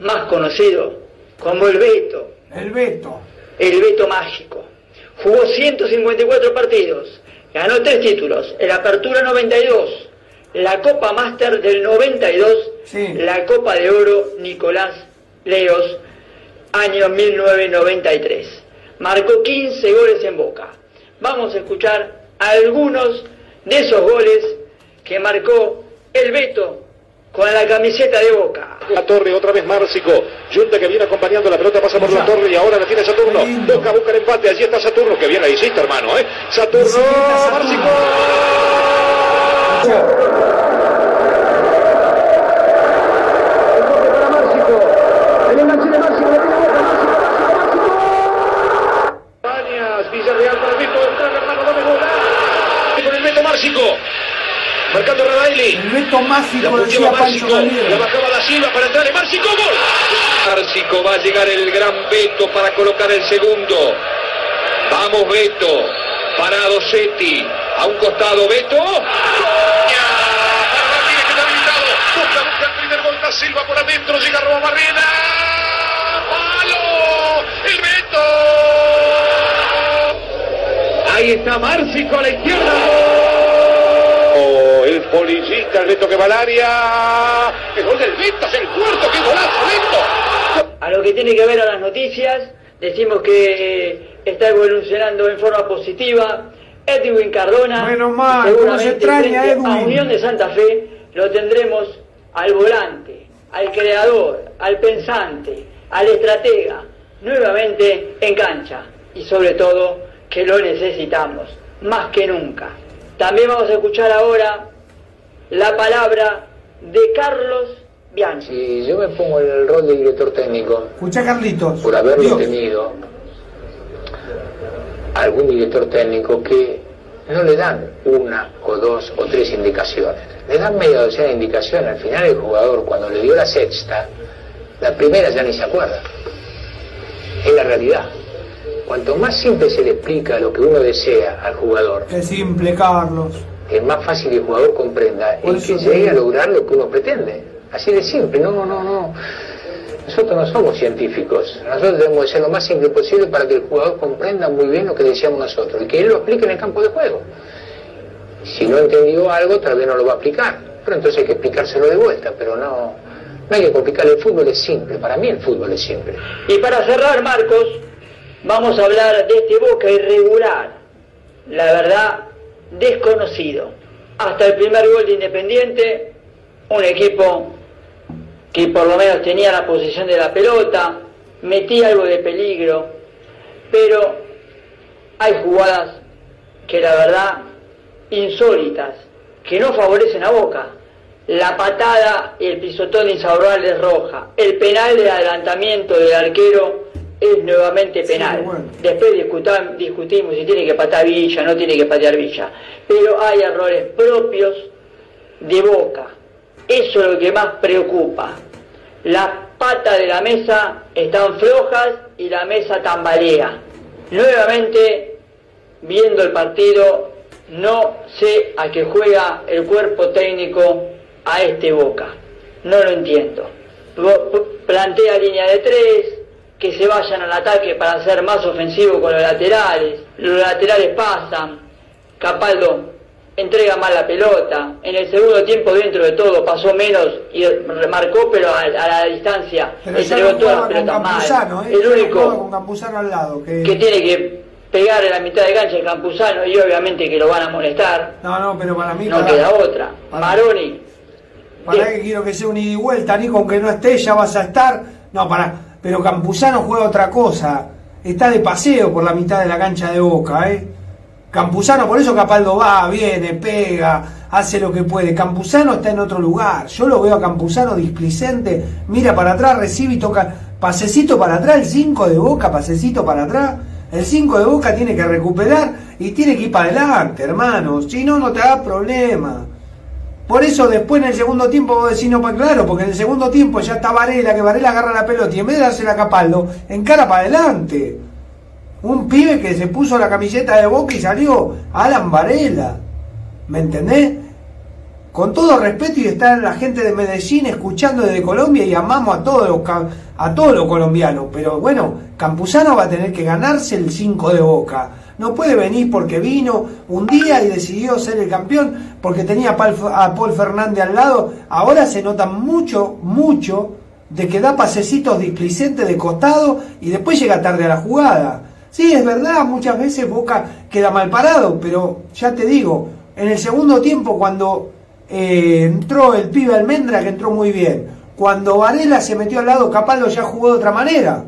más conocido como el Beto. El Beto. El Beto Mágico. Jugó 154 partidos, ganó tres títulos, el Apertura 92, la Copa Máster del 92, la Copa de Oro Nicolás Leos, año 1993. Marcó 15 goles en Boca. Vamos a escuchar algunos de esos goles que marcó el Beto con la camiseta de Boca. La torre, otra vez Márcico. Junta que viene acompañando la pelota, pasa por la torre y ahora la tiene Saturno. Boca busca el empate, allí está Saturno, que bien la hiciste, hermano, ¿eh? Saturno, Márcico. Beto Mágico, La decía Pancho Caliero. la bajaba da Silva para entrar en Márcico, gol. Márcico va a llegar el gran Beto para colocar el segundo. Vamos Beto, parado Seti, a un costado Beto. Busca, busca el primer gol da Silva por adentro, llega Roma Barrena. ¡Palo! ¡El Beto! Ahí está Márcico a la izquierda. Oh, el Beto que va al área. El gol del Beto es el cuarto, qué golazo, Beto. A lo que tiene que ver a las noticias, decimos que está evolucionando en forma positiva. Edwin Cardona, Menos mal, se extraña Edwin. a Unión de Santa Fe lo tendremos al volante, al creador, al pensante, al estratega, nuevamente en cancha y sobre todo que lo necesitamos más que nunca. También vamos a escuchar ahora la palabra de Carlos Bianchi. Si yo me pongo en el rol de director técnico, Escucha Carlitos. por haberlo Dios. tenido, algún director técnico que no le dan una o dos o tres indicaciones, le dan media docena de indicaciones. Al final el jugador cuando le dio la sexta, la primera ya ni se acuerda. Es la realidad. Cuanto más simple se le explica lo que uno desea al jugador, Qué simple, Carlos. Es más fácil que el jugador comprenda y que llegue a lograr lo que uno pretende. Así de simple, no, no, no. Nosotros no somos científicos. Nosotros debemos de ser lo más simple posible para que el jugador comprenda muy bien lo que decíamos nosotros y que él lo explique en el campo de juego. Si no entendió algo, tal vez no lo va a explicar. Pero entonces hay que explicárselo de vuelta, pero no, no hay que complicar. El fútbol es simple. Para mí el fútbol es simple. Y para cerrar, Marcos, vamos a hablar de este Boca irregular, la verdad, desconocido. Hasta el primer gol de Independiente, un equipo que por lo menos tenía la posición de la pelota, metía algo de peligro, pero hay jugadas que la verdad insólitas, que no favorecen a Boca. La patada y el pisotón insaurral es roja. El penal de adelantamiento del arquero es nuevamente penal. Después discutam- discutimos si tiene que patear Villa, no tiene que patear Villa. Pero hay errores propios de Boca. Eso es lo que más preocupa. Las patas de la mesa están flojas y la mesa tambalea. Nuevamente, viendo el partido, no sé a qué juega el cuerpo técnico a este Boca. No lo entiendo. Plantea línea de tres, que se vayan al ataque para ser más ofensivo con los laterales. Los laterales pasan. Capaldo entrega mal la pelota. En el segundo tiempo, dentro de todo, pasó menos y remarcó, pero a, a la distancia Pero entregó no todas las pelotas mal. ¿eh? El no único al lado. Que... que tiene que pegar en la mitad de cancha es Campuzano y obviamente que lo van a molestar. No, no, pero para mí. No para- queda otra. para- Maroni, Para que quiero que sea un ida y vuelta, Nico, aunque no esté, ya vas a estar. No, para. Pero Campuzano juega otra cosa. Está de paseo por la mitad de la cancha de Boca, ¿eh? Campuzano, por eso Capaldo va, viene, pega, hace lo que puede. Campuzano está en otro lugar. Yo lo veo a Campuzano displicente, mira para atrás, recibe y toca. Pasecito para atrás, el 5 de Boca, pasecito para atrás. El 5 de Boca tiene que recuperar y tiene que ir para adelante, hermano. Si no, no te da problema. Por eso después en el segundo tiempo vos decís no, claro, porque en el segundo tiempo ya está Varela, que Varela agarra la pelota y en vez de dársela a Capaldo, encara para adelante. Un pibe que se puso la camiseta de Boca y salió Alan Varela. ¿Me entendés? Con todo respeto y está la gente de Medellín escuchando desde Colombia y amamos a todos los a todos los colombianos, pero bueno, Campuzano va a tener que ganarse el 5 de Boca. No puede venir porque vino un día y decidió ser el campeón porque tenía a Paul Fernández al lado. Ahora se nota mucho, mucho de que da pasecitos displicentes de costado y después llega tarde a la jugada. Sí, es verdad, muchas veces Boca queda mal parado, pero ya te digo, en el segundo tiempo cuando eh, entró el pibe Almendra, que entró muy bien, cuando Varela se metió al lado, Capaldo ya jugó de otra manera.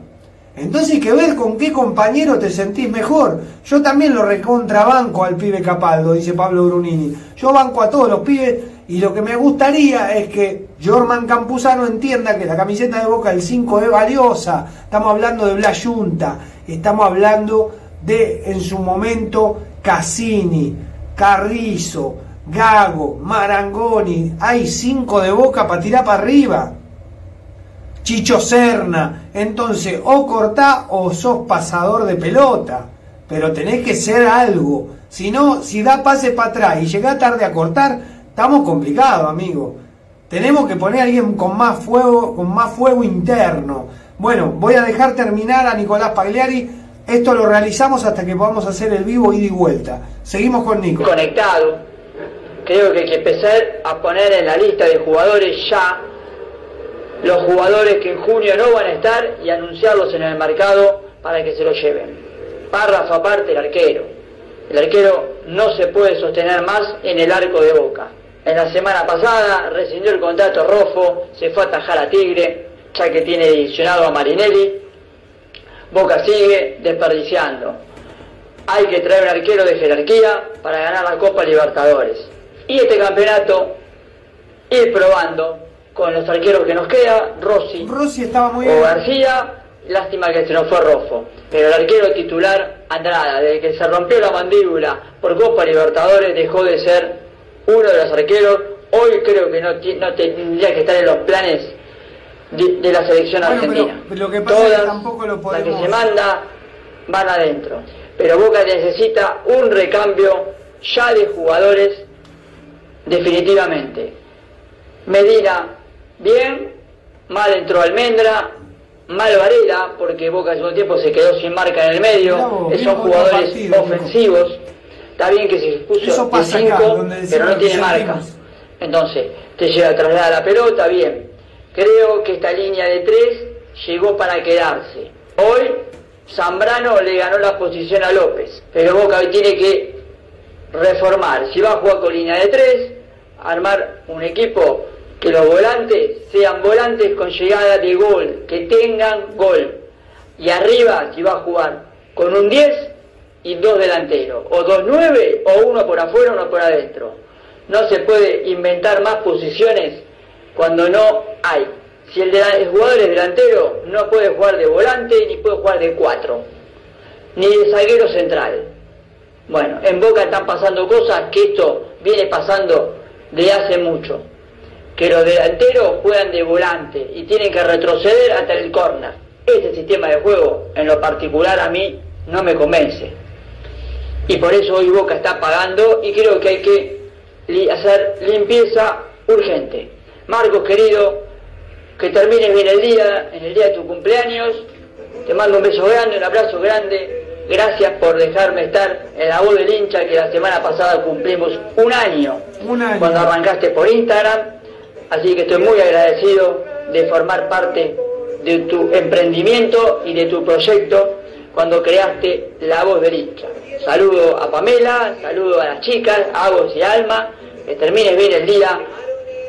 Entonces hay que ver con qué compañero te sentís mejor. Yo también lo recontrabanco al pibe Capaldo, dice Pablo Brunini. Yo banco a todos los pibes y lo que me gustaría es que Jorman Campuzano entienda que la camiseta de Boca del 5 es valiosa. Estamos hablando de Blas Yunta, estamos hablando de en su momento Cassini, Carrizo, Gago, Marangoni. Hay 5 de Boca para tirar para arriba. Chicho Serna. Entonces, o cortá o sos pasador de pelota. Pero tenés que ser algo. Si no, si da pase para atrás y llegás tarde a cortar, estamos complicados, amigo. Tenemos que poner a alguien con más fuego, con más fuego interno. Bueno, voy a dejar terminar a Nicolás Pagliari. Esto lo realizamos hasta que podamos hacer el vivo ida y vuelta. Seguimos con Nico. conectado. Creo que hay que empezar a poner en la lista de jugadores ya los jugadores que en junio no van a estar y anunciarlos en el mercado para que se lo lleven. Párrafo aparte el arquero. El arquero no se puede sostener más en el arco de Boca. En la semana pasada rescindió el contrato Rofo, se fue a atajar a Tigre, ya que tiene adicionado a Marinelli. Boca sigue desperdiciando. Hay que traer un arquero de jerarquía para ganar la Copa Libertadores. Y este campeonato, ir probando con los arqueros que nos queda, Rossi, Rossi estaba muy o bien. García, lástima que se nos fue Rofo. Pero el arquero titular, Andrada, desde que se rompió la mandíbula por Copa Libertadores, dejó de ser uno de los arqueros. Hoy creo que no, tendría que estar en los planes de, de la selección Bueno, argentina. pero lo que pasa es que Todas tampoco lo las podemos. que se manda van adentro. Pero Boca necesita un recambio ya de jugadores definitivamente. Medina, bien, mal entró Almendra, mal Varela, porque Boca hace un tiempo se quedó sin marca en el medio, bien son jugadores partido, ofensivos, está bien que se puso de pasa acá, 5, donde decimos pero no tiene marca. Entonces, te llega a trasladar la pelota, bien. Creo que esta línea de tres llegó para quedarse. Hoy Zambrano le ganó la posición a López, pero Boca hoy tiene que reformar. Si va a jugar con línea de tres, armar un equipo que los volantes sean volantes con llegada de gol, que tengan gol. Y arriba, si va a jugar con un 10, y dos delanteros, o dos nueve, o uno por afuera, uno por adentro. No se puede inventar más posiciones cuando no hay. Si el, jugador es delantero, no puede jugar de volante ni puede jugar de cuatro, ni de zaguero central. Bueno, en Boca están pasando cosas que esto viene pasando de hace mucho. Que los delanteros juegan de volante y tienen que retroceder hasta el córner. Este sistema de juego, en lo particular, a mí no me convence. Y por eso hoy Boca está pagando y creo que hay que hacer limpieza urgente. Marcos, querido, que termines bien el día, en el día de tu cumpleaños. Te mando un beso grande, un abrazo grande. Gracias por dejarme estar en la voz del hincha que la semana pasada cumplimos un año, un año. cuando arrancaste por Instagram. Así que estoy muy agradecido de formar parte de tu emprendimiento y de tu proyecto cuando creaste La Voz del Hincha. Saludo a Pamela, saludo a las chicas, a vos y Alma, que termines bien el día.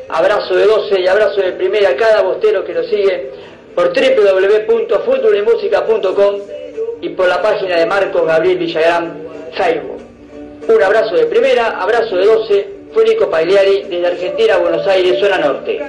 Abrazo de 12 y abrazo de primera a cada bostero que lo sigue por www.futbolymusica.com y por la página de Marcos Gabriel Villagrán Facebook. Un abrazo de primera, abrazo de 12, fue Nico Pagliari desde Argentina, Buenos Aires, zona norte.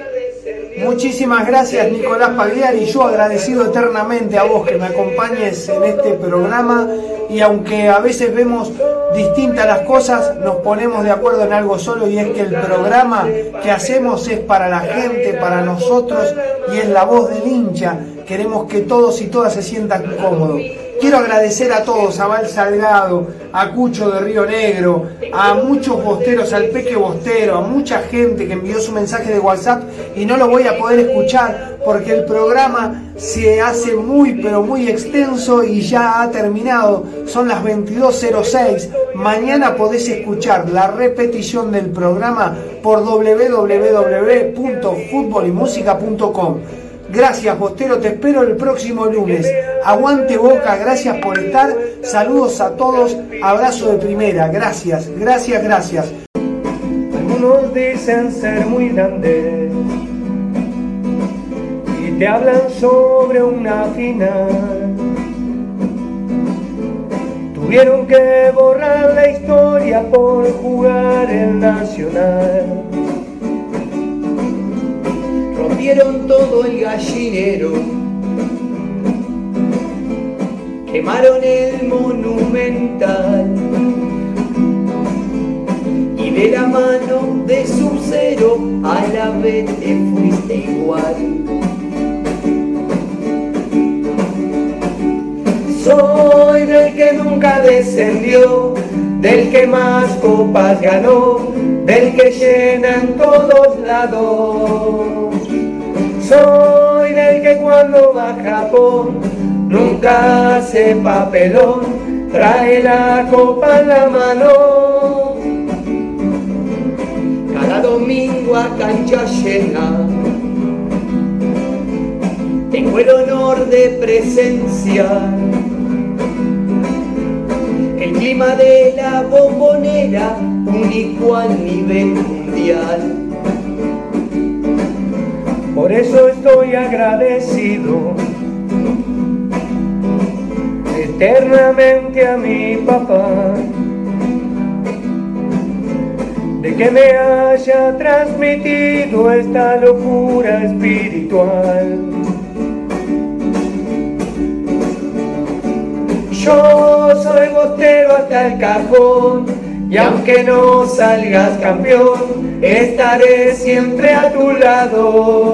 Muchísimas gracias Nicolás Pagliari, yo agradecido eternamente a vos que me acompañes en este programa y aunque a veces vemos distintas las cosas, nos ponemos de acuerdo en algo solo y es que el programa que hacemos es para la gente, para nosotros y es la voz del hincha. Queremos que todos y todas se sientan cómodos. Quiero agradecer a todos, a Val Salgado, a Cucho de Río Negro, a muchos bosteros, al Peque Bostero, a mucha gente que envió su mensaje de WhatsApp y no lo voy a poder escuchar porque el programa se hace muy pero muy extenso y ya ha terminado. Son las 22.06. Mañana podés escuchar la repetición del programa por www.futbolymusica.com. Gracias, Bostero, te espero el próximo lunes. Aguante Boca, gracias por estar. Saludos a todos, abrazo de primera. Gracias, gracias, gracias. Algunos dicen ser muy grandes y te hablan sobre una final. Tuvieron que borrar la historia por jugar el Nacional rompieron todo el gallinero, quemaron el monumental y de la mano de su cero a la vez te fuiste igual. Soy del que nunca descendió, del que más copas ganó, del que llena en todos lados. Soy del que cuando va a Japón nunca hace papelón, trae la copa en la mano. Cada domingo a cancha llena, tengo el honor de presenciar el clima de la bombonera, único a nivel mundial. Por eso estoy agradecido eternamente a mi papá de que me haya transmitido esta locura espiritual. Yo soy bostero hasta el cajón y aunque no salgas campeón, estaré siempre a tu lado.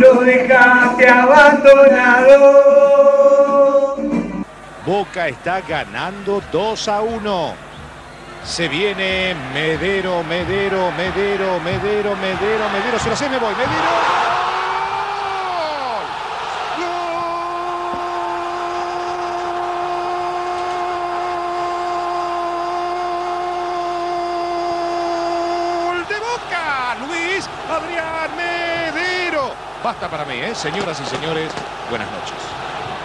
lo dejaste abandonado. Boca está ganando 2 a 1. Se viene Medero, Medero, Medero, Medero, Medero, Medero. Se lo sé, me voy. Medero. Adrián Medero. Basta para mí, ¿eh? señoras y señores. Buenas noches.